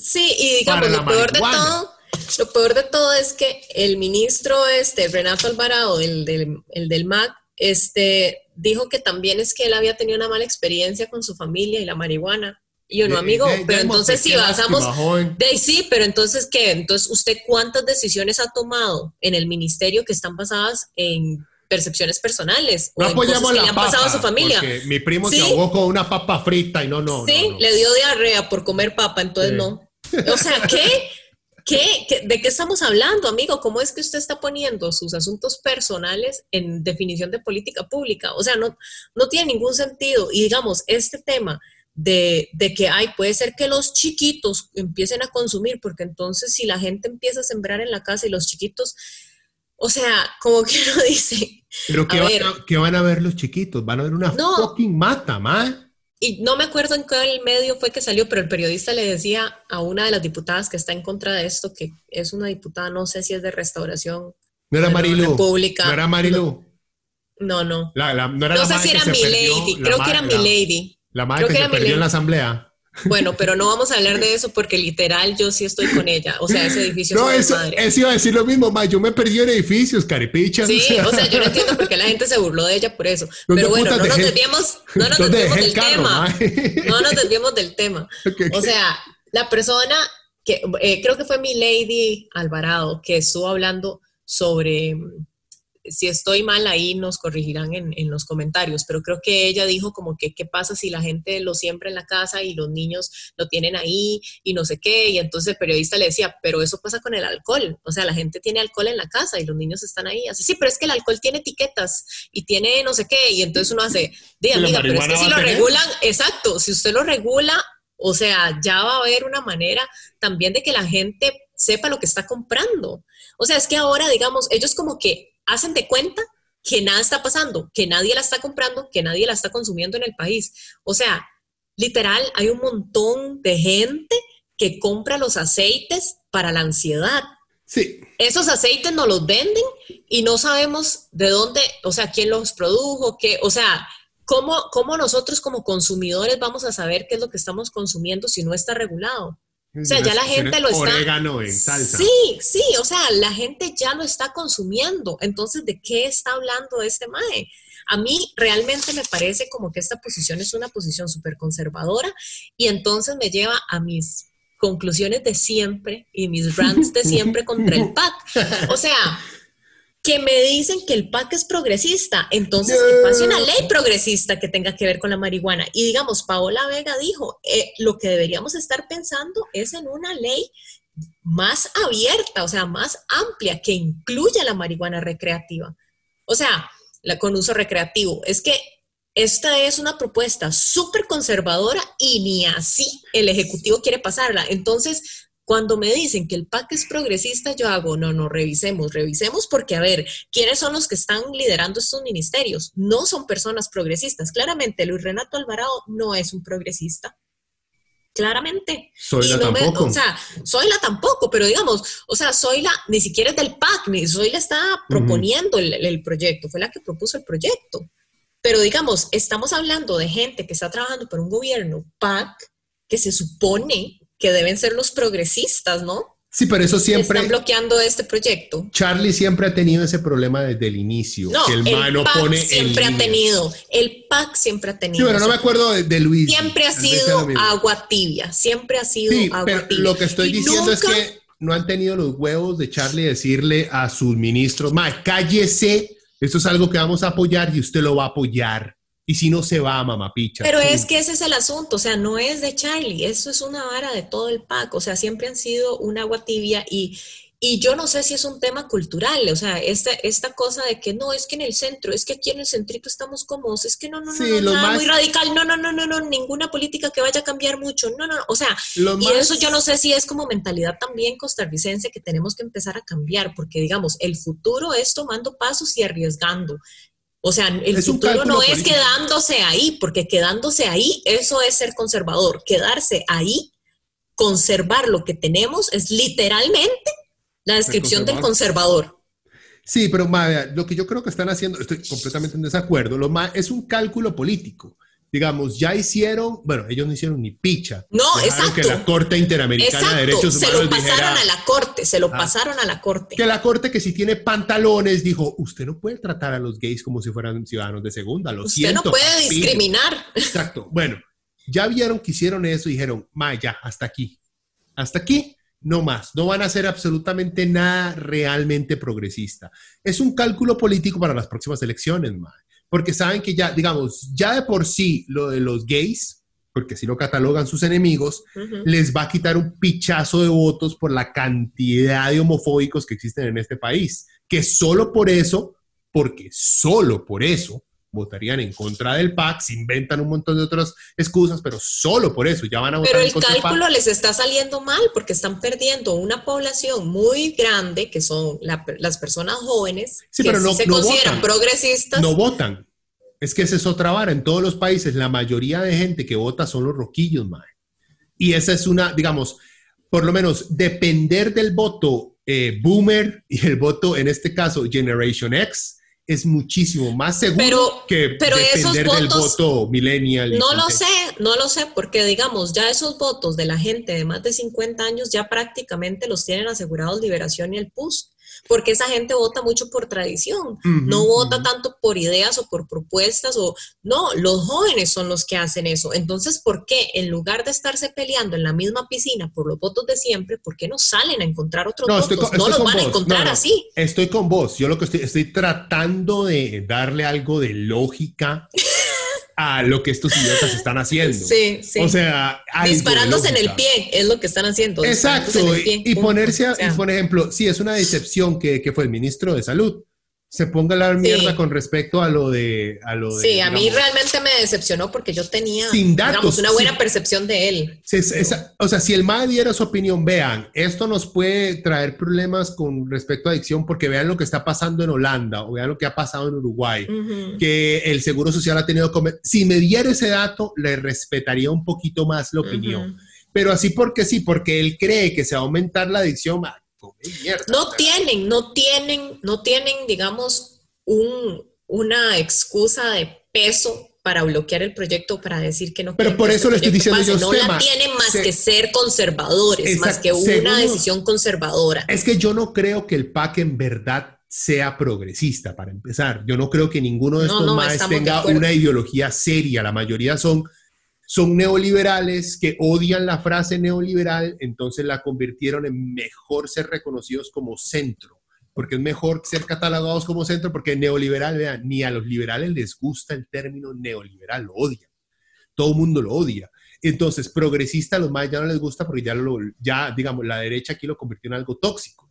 Sí, y digamos, lo peor de todo, lo peor de todo es que el ministro este, Renato Alvarado, el del, el del MAC, este, dijo que también es que él había tenido una mala experiencia con su familia y la marihuana. Y yo, no, amigo, pero entonces si basamos, de sí, pero entonces, ¿qué? Entonces, ¿usted cuántas decisiones ha tomado en el ministerio que están basadas en percepciones personales no apoyamos que la le han pasado a su familia. Mi primo se ahogó con una papa frita y no, no. Sí, le dio diarrea por comer papa, entonces no. O sea, ¿qué? ¿Qué, ¿De qué estamos hablando, amigo? ¿Cómo es que usted está poniendo sus asuntos personales en definición de política pública? O sea, no, no tiene ningún sentido. Y digamos, este tema de, de que hay, puede ser que los chiquitos empiecen a consumir, porque entonces si la gente empieza a sembrar en la casa y los chiquitos, o sea, como que uno dice... Pero ¿qué, van, a, van a ver los chiquitos? Van a ver una fucking mata, ma y no me acuerdo en qué medio fue que salió, pero el periodista le decía a una de las diputadas que está en contra de esto, que es una diputada, no sé si es de restauración. No era Marilu. No era Marilu. No, no. no, sé si era mi lady, creo que era mi lady. La madre que, se perdió en la asamblea. Bueno, pero no vamos a hablar de eso porque literal yo sí estoy con ella. O sea, ese edificio no, es eso, eso iba a decir lo mismo, ma. Yo me perdí en edificios, caripichas. Sí, o sea, yo no entiendo por qué la gente se burló de ella por eso. Pero bueno, no nos desviamos, no nos desviamos del tema. No nos desviamos del tema. O sea, la persona que eh, creo que fue mi lady Alvarado que estuvo hablando sobre si estoy mal ahí nos corregirán en, en, los comentarios, pero creo que ella dijo como que qué pasa si la gente lo siembra en la casa y los niños lo tienen ahí y no sé qué, y entonces el periodista le decía, pero eso pasa con el alcohol, o sea, la gente tiene alcohol en la casa y los niños están ahí, así, sí, pero es que el alcohol tiene etiquetas y tiene no sé qué, y entonces uno hace, de amiga, pero es que si lo regulan, exacto, si usted lo regula, o sea, ya va a haber una manera también de que la gente sepa lo que está comprando. O sea, es que ahora, digamos, ellos como que hacen de cuenta que nada está pasando, que nadie la está comprando, que nadie la está consumiendo en el país. O sea, literal, hay un montón de gente que compra los aceites para la ansiedad. Sí. Esos aceites no los venden y no sabemos de dónde, o sea, quién los produjo, qué, o sea, ¿cómo, cómo nosotros como consumidores vamos a saber qué es lo que estamos consumiendo si no está regulado. O sea, ya la gente lo está. Orégano en salsa. Sí, sí, o sea, la gente ya lo está consumiendo. Entonces, ¿de qué está hablando este MAE? A mí realmente me parece como que esta posición es una posición súper conservadora y entonces me lleva a mis conclusiones de siempre y mis rants de siempre contra el PAC. O sea, que me dicen que el PAC es progresista, entonces que pase una ley progresista que tenga que ver con la marihuana. Y digamos, Paola Vega dijo, eh, lo que deberíamos estar pensando es en una ley más abierta, o sea, más amplia, que incluya la marihuana recreativa. O sea, la, con uso recreativo. Es que esta es una propuesta súper conservadora y ni así el Ejecutivo quiere pasarla. Entonces, cuando me dicen que el PAC es progresista, yo hago, no, no, revisemos, revisemos porque, a ver, ¿quiénes son los que están liderando estos ministerios? No son personas progresistas. Claramente, Luis Renato Alvarado no es un progresista. Claramente. Soyla tampoco. o sea, Soyla tampoco, pero digamos, o sea, Soyla ni siquiera es del PAC, ni Soyla está proponiendo el, el proyecto, fue la que propuso el proyecto. Pero digamos, estamos hablando de gente que está trabajando por un gobierno PAC que se supone que deben ser los progresistas, ¿no? Sí, pero eso siempre... Están bloqueando este proyecto. Charlie siempre ha tenido ese problema desde el inicio. No, que el, el PAC pone siempre ha tenido. El PAC siempre ha tenido. Sí, pero no me acuerdo de, Luis. Siempre ha sido agua tibia. Siempre ha sido sí, agua pero tibia. Lo que estoy diciendo es que no han tenido los huevos de Charlie decirle a sus ministros, ma, cállese, esto es algo que vamos a apoyar y usted lo va a apoyar. Y si no se va, mamapicha. Pero es que ese es el asunto, o sea, no es de Charlie, eso es una vara de todo el pack, o sea, siempre han sido un agua tibia y, y yo no sé si es un tema cultural, o sea, esta, esta cosa de que no, es que en el centro, es que aquí en el centrito estamos cómodos, es que no, no, no, no nada muy radical, no, no, no, no, no, ninguna política que vaya a cambiar mucho, no, no, o sea, y eso yo no sé si es como mentalidad también costarricense que tenemos que empezar a cambiar, porque digamos, el futuro es tomando pasos y arriesgando. O sea, el futuro no es quedándose ahí, porque quedándose ahí, eso es ser conservador. Quedarse ahí, conservar lo que tenemos, es literalmente la descripción del conservador. Sí, pero lo que yo creo que están haciendo, estoy completamente en desacuerdo, lo más, es un cálculo político digamos, ya hicieron, bueno, ellos no hicieron ni picha. No, exacto. Que la Corte Interamericana de Derechos Humanos se lo pasaron a la Corte, se lo ah. pasaron a la Corte. Que la Corte que si tiene pantalones dijo, usted no puede tratar a los gays como si fueran ciudadanos de segunda, lo usted no puede discriminar. Exacto. Bueno, ya vieron que hicieron eso y dijeron, ma, ya, hasta aquí. Hasta aquí, no más. No van a hacer absolutamente nada realmente progresista. Es un cálculo político para las próximas elecciones, ma porque saben que ya, digamos, ya de por sí lo de los gays, porque si lo catalogan sus enemigos, les va a quitar un pichazo de votos por la cantidad de homofóbicos que existen en este país, que solo por eso, porque solo por eso, votarían en contra del PAC, se inventan un montón de otras excusas, pero solo por eso ya van a votar Pero el cálculo les está saliendo mal porque están perdiendo una población muy grande, que son las personas jóvenes, que pero no, se consideran progresistas. No votan. Es que esa es otra vara. En todos los países, la mayoría de gente que vota son los roquillos, mae. Y esa es una, digamos, por lo menos depender del voto eh, boomer y el voto, en este caso, Generation X, es muchísimo más seguro que pero depender del voto millennial. No lo sé, no lo sé, porque digamos, ya esos votos de la gente de más de 50 años ya prácticamente los tienen asegurados Liberación y el PUS porque esa gente vota mucho por tradición, no vota tanto por ideas o por propuestas o no, los jóvenes son los que hacen eso. Entonces, ¿por qué en lugar de estarse peleando en la misma piscina por los votos de siempre, por qué no salen a encontrar otros votos? no los van a encontrar así. Estoy con vos, yo lo que estoy, estoy tratando de darle algo de lógica a lo que estos idiotas están haciendo. Sí, sí. O sea, disparándose en el pie es lo que están haciendo. Exacto. Y, ponerse, a, por ejemplo, sí, es una decepción que, que fue el ministro de Salud se ponga la mierda con respecto a lo de... A lo sí, a mí realmente me decepcionó porque yo tenía digamos, una buena percepción de él. o sea, si el MAD diera su opinión, vean, esto nos puede traer problemas con respecto a adicción porque vean lo que está pasando en Holanda o vean lo que ha pasado en Uruguay, que el Seguro Social ha tenido... Si me diera ese dato, le respetaría un poquito más la opinión. Pero así porque sí, porque él cree que se va a aumentar la adicción, no tienen, no tienen, no tienen, digamos, un, una excusa de peso para bloquear el proyecto, para decir que no. Pero por eso le estoy diciendo yo No la tienen más que ser conservadores, más que una decisión conservadora. Es que yo no creo que el PAC en verdad sea progresista, para empezar. Yo no creo que ninguno de estos más tenga una ideología seria. La mayoría son son neoliberales que odian la frase neoliberal, entonces la convirtieron en mejor ser reconocidos como centro, porque es mejor ser catalogados como centro, porque neoliberal, vean, ni a los liberales les gusta el término neoliberal, lo odian. Todo el mundo lo odia. Entonces, progresista a los más ya no les gusta porque ya, lo, ya, digamos, la derecha aquí lo convirtió en algo tóxico.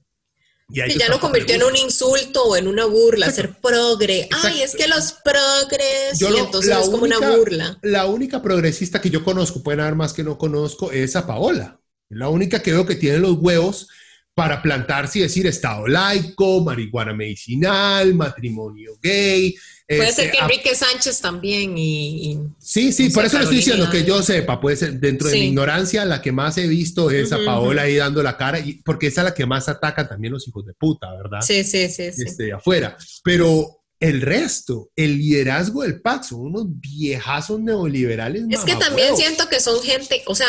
Y ya lo convirtió en un insulto o en una burla, ser progre. Ay, es que los progres. y entonces es como una burla. La única progresista que yo conozco, pueden haber más que no conozco, es a Paola. La única que veo que tiene los huevos para plantarse y decir Estado laico, marihuana medicinal, matrimonio gay, Puede ser este, que Enrique Sánchez también y... sí, sí, por eso le estoy diciendo que yo sepa, puede ser dentro de mi ignorancia, la que más he visto es a Paola ahí dando la cara, y, porque esa es la que más atacan también los hijos de puta, ¿verdad? Sí, sí, sí. sí. Este, afuera. Pero el resto, el liderazgo del PAC, son unos viejazos neoliberales. Es que también siento que son gente, o sea,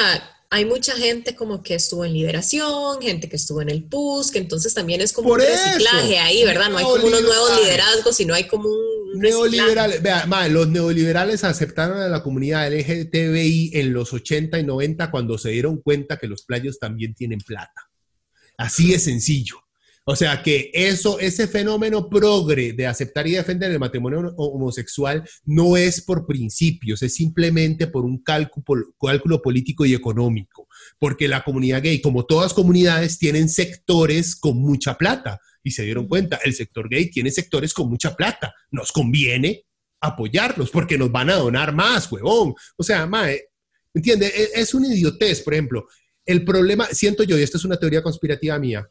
hay mucha gente como que estuvo en liberación, gente que estuvo en el PUS, que entonces también es como un reciclaje ahí, ¿verdad? No hay como unos nuevos liderazgos, sino hay como un... Neoliberales, vea, los neoliberales aceptaron a la comunidad LGTBI en los 80 y 90 cuando se dieron cuenta que los playos también tienen plata. Así es sencillo. O sea que eso, ese fenómeno progre de aceptar y defender el matrimonio homosexual no es por principios, es simplemente por un cálculo, cálculo político y económico. Porque la comunidad gay, como todas comunidades, tienen sectores con mucha plata. Y se dieron cuenta, el sector gay tiene sectores con mucha plata. Nos conviene apoyarlos porque nos van a donar más, huevón. O sea, mae, ¿entiende? Es, es una idiotez, por ejemplo. El problema, siento yo, y esta es una teoría conspirativa mía,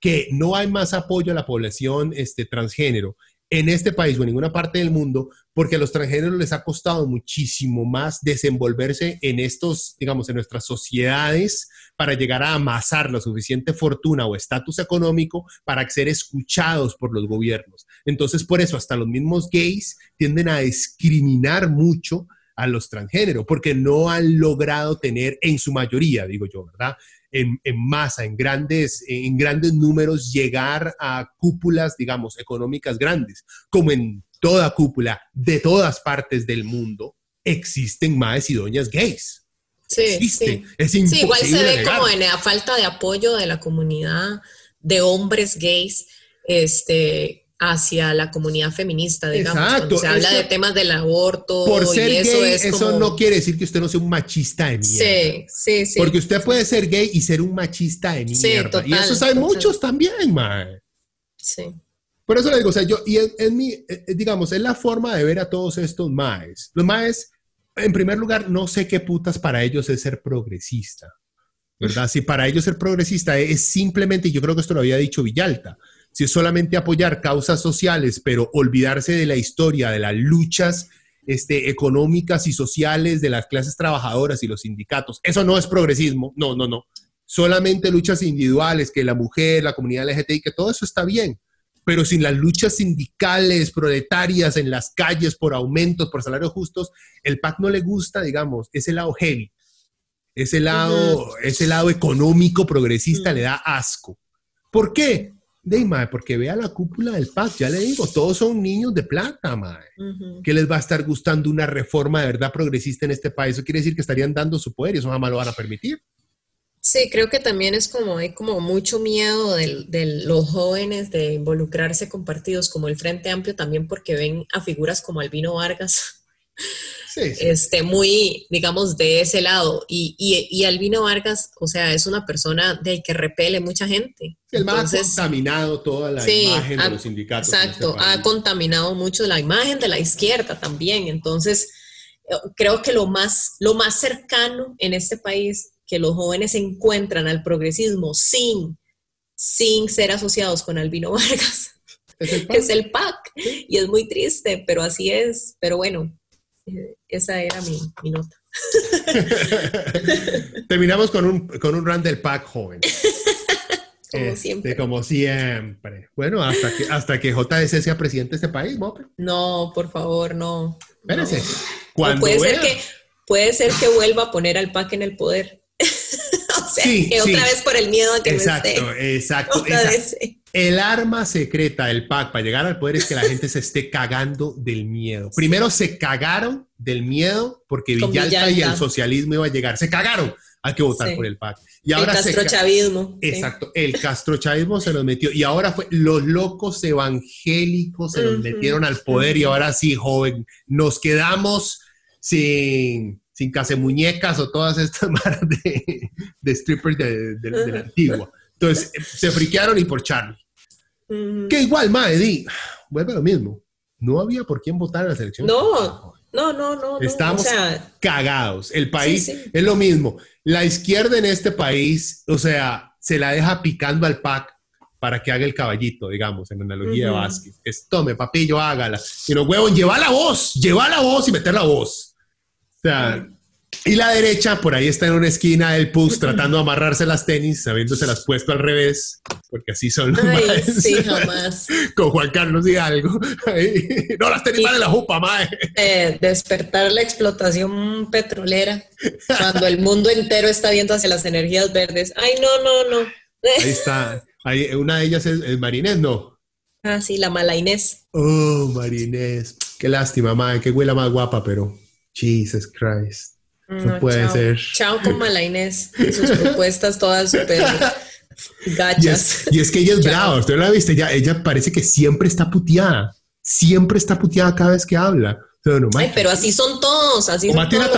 que no hay más apoyo a la población este, transgénero en este país o en ninguna parte del mundo, porque a los extranjeros les ha costado muchísimo más desenvolverse en estos, digamos, en nuestras sociedades para llegar a amasar la suficiente fortuna o estatus económico para ser escuchados por los gobiernos. Entonces, por eso hasta los mismos gays tienden a discriminar mucho a los transgéneros, porque no han logrado tener, en su mayoría, digo yo, ¿verdad? En, masa, en grandes, en grandes números, llegar a cúpulas, digamos, económicas grandes, como en toda cúpula de todas partes del mundo, existen más y doñas gays. Sí, sí. Es sí, igual se ve como en la falta de apoyo de la comunidad de hombres gays, este, hacia la comunidad feminista, digamos. Exacto. se habla de temas del aborto. Por ser gay, eso no quiere decir que usted no sea un machista de mierda. Sí, sí, sí. Porque usted puede ser gay y ser un machista de mierda. Sí, y eso saben muchos también, mae. Sí. Por eso le digo, o sea, yo, y en, mi, eh, eh, digamos, es la forma de ver a todos estos maes. Los maes, en primer lugar, no sé qué putas para ellos es ser progresista. ¿Verdad? Si para ellos ser progresista es simplemente, yo creo que esto lo había dicho Villalta, si es solamente apoyar causas sociales, pero olvidarse de la historia, de las luchas este, económicas y sociales de las clases trabajadoras y los sindicatos. Eso no es progresismo, no, no, no. Solamente luchas individuales, que la mujer, la comunidad LGTBI, que todo eso está bien, pero sin las luchas sindicales, proletarias en las calles por aumentos, por salarios justos, el PAC no le gusta, digamos, ese lado heavy, ese lado, ese lado económico progresista le da asco. ¿Por qué? De mae, porque vea la cúpula del PAC, ya le digo, todos son niños de plata, mae. ¿Qué les va a estar gustando una reforma de verdad progresista en este país? Eso quiere decir que estarían dando su poder y eso jamás lo van a permitir. Sí, creo que también es como, hay como mucho miedo de, los jóvenes de involucrarse con partidos como el Frente Amplio, también porque ven a figuras como Albino Vargas este, muy, digamos, de ese lado. Y, y, Albino Vargas, o sea, es una persona de que repele mucha gente. El más ha contaminado toda la imagen de los sindicatos. Este exacto, ha contaminado mucho la imagen de la izquierda también. Entonces, creo que lo más, lo más cercano en este país que los jóvenes encuentran al progresismo sin, sin ser asociados con Albino Vargas, ¿Es que es el PAC. Y es muy triste, pero así es. Pero bueno, esa era mi, nota. Terminamos con un, con un run del pack joven. como este, siempre. Como siempre. Bueno, hasta que, hasta que JS sea presidente de este país, Mope. No, por favor, no. Espérese. puede, ser que, puede ser que vuelva a poner al PAC en el poder. o sea, que otra vez por el miedo a que exacto, no esté. Exacto, exacto. El arma secreta del PAC para llegar al poder es que la gente se esté cagando del miedo. Primero se cagaron del miedo porque Villalta, y el socialismo iba a llegar. Se cagaron. Hay que votar por el PAC. Y ahora el castrochavismo. Exacto. El castrochavismo se los metió. Y ahora fue los locos evangélicos se los metieron al poder. Y ahora sí, joven, nos quedamos sin sin muñecas o todas estas maras de, de strippers de, la antigua. Entonces, se friquearon y por Charlie. Que igual, Mae, vuelve a lo mismo. No había por quién votar en la selección. No, no, no, no. Estamos cagados. El país es lo mismo. La izquierda en este país, o sea, se la deja picando al PAC para que haga el caballito, digamos, en analogía de Vázquez. Es, tome, papillo, hágala. Y los huevos, lleva la voz, lleva la voz y meter la voz. O sea, y la derecha, por ahí está en una esquina del pus tratando de amarrarse las tenis, habiéndoselas puesto al revés, porque así son los Ay, sí, jamás. Con Juan Carlos y algo. no, las tenis van de la jupa, mae. Eh, despertar la explotación petrolera cuando el mundo entero está viendo hacia las energías verdes. Ay, no, no, no. Ahí está. Ahí, una de ellas es, Marinés, ¿no? Ah, sí, la mala Inés. Oh, Marinés. Qué lástima, mae. Qué huela más guapa, pero... Jesus Christ. No, puede ser. Chao con Mala Inés. Sus propuestas todas súper gachas. Y es, que ella es brava. Usted la viste. Ella, ella parece que siempre está puteada. Siempre está puteada cada vez que habla. Ay, pero así son todos, así son todos.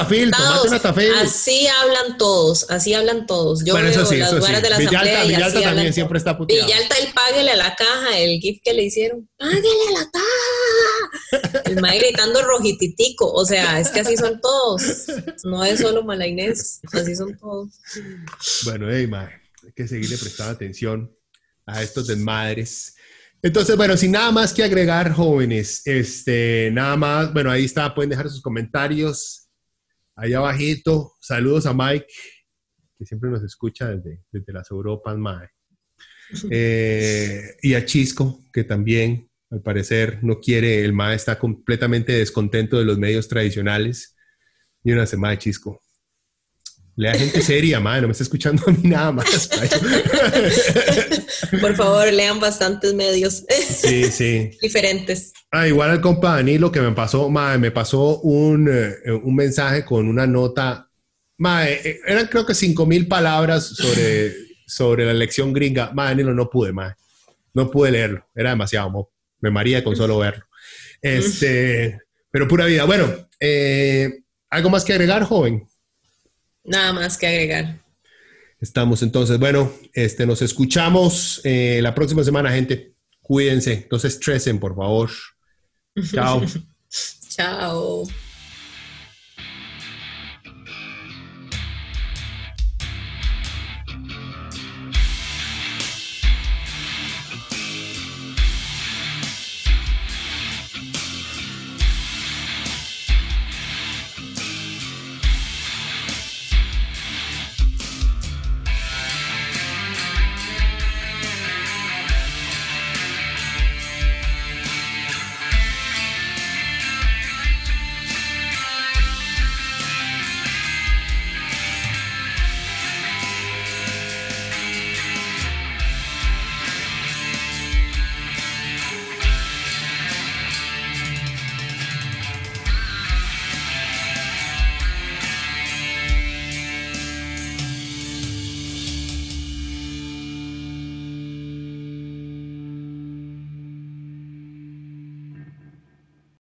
Así hablan todos, así hablan todos. Yo bueno, veo sí, las lugares sí. de la Villalta, asamblea Villalta y así también siempre está puteado. Villalta, el páguele a la caja, el gift que le hicieron. Páguele a la caja. El mae gritando rojititico. O sea, es que así son todos. No es solo Mala Inés, así son todos. Bueno, hey, hay que seguirle prestando atención a estos desmadres Entonces, bueno, sin nada más que agregar, jóvenes, este, nada más, bueno, ahí está, pueden dejar sus comentarios ahí abajito. Saludos a Mike, que siempre nos escucha desde, desde las Europas, Mae. Eh, y a Chisco, que también, al parecer, no quiere, el Mae está completamente descontento de los medios tradicionales. Y una semana de Chisco. Lea gente seria, madre, no me está escuchando a mí nada más. Por favor, lean bastantes medios. Sí, sí. Diferentes. Ah, igual al compa Danilo que me pasó, madre, me pasó un, eh, un mensaje con una nota. Madre, eh, eran creo que cinco mil palabras sobre, sobre la elección gringa. Madre, Danilo, no pude, madre. No pude leerlo. Era demasiado, me maría con solo verlo. Este, pero pura vida. Bueno, eh, ¿algo más que agregar, joven? Nada más que agregar. Estamos entonces, bueno, este, nos escuchamos eh, la próxima semana, gente. Cuídense, entonces estresen, por favor. Chao. Chao.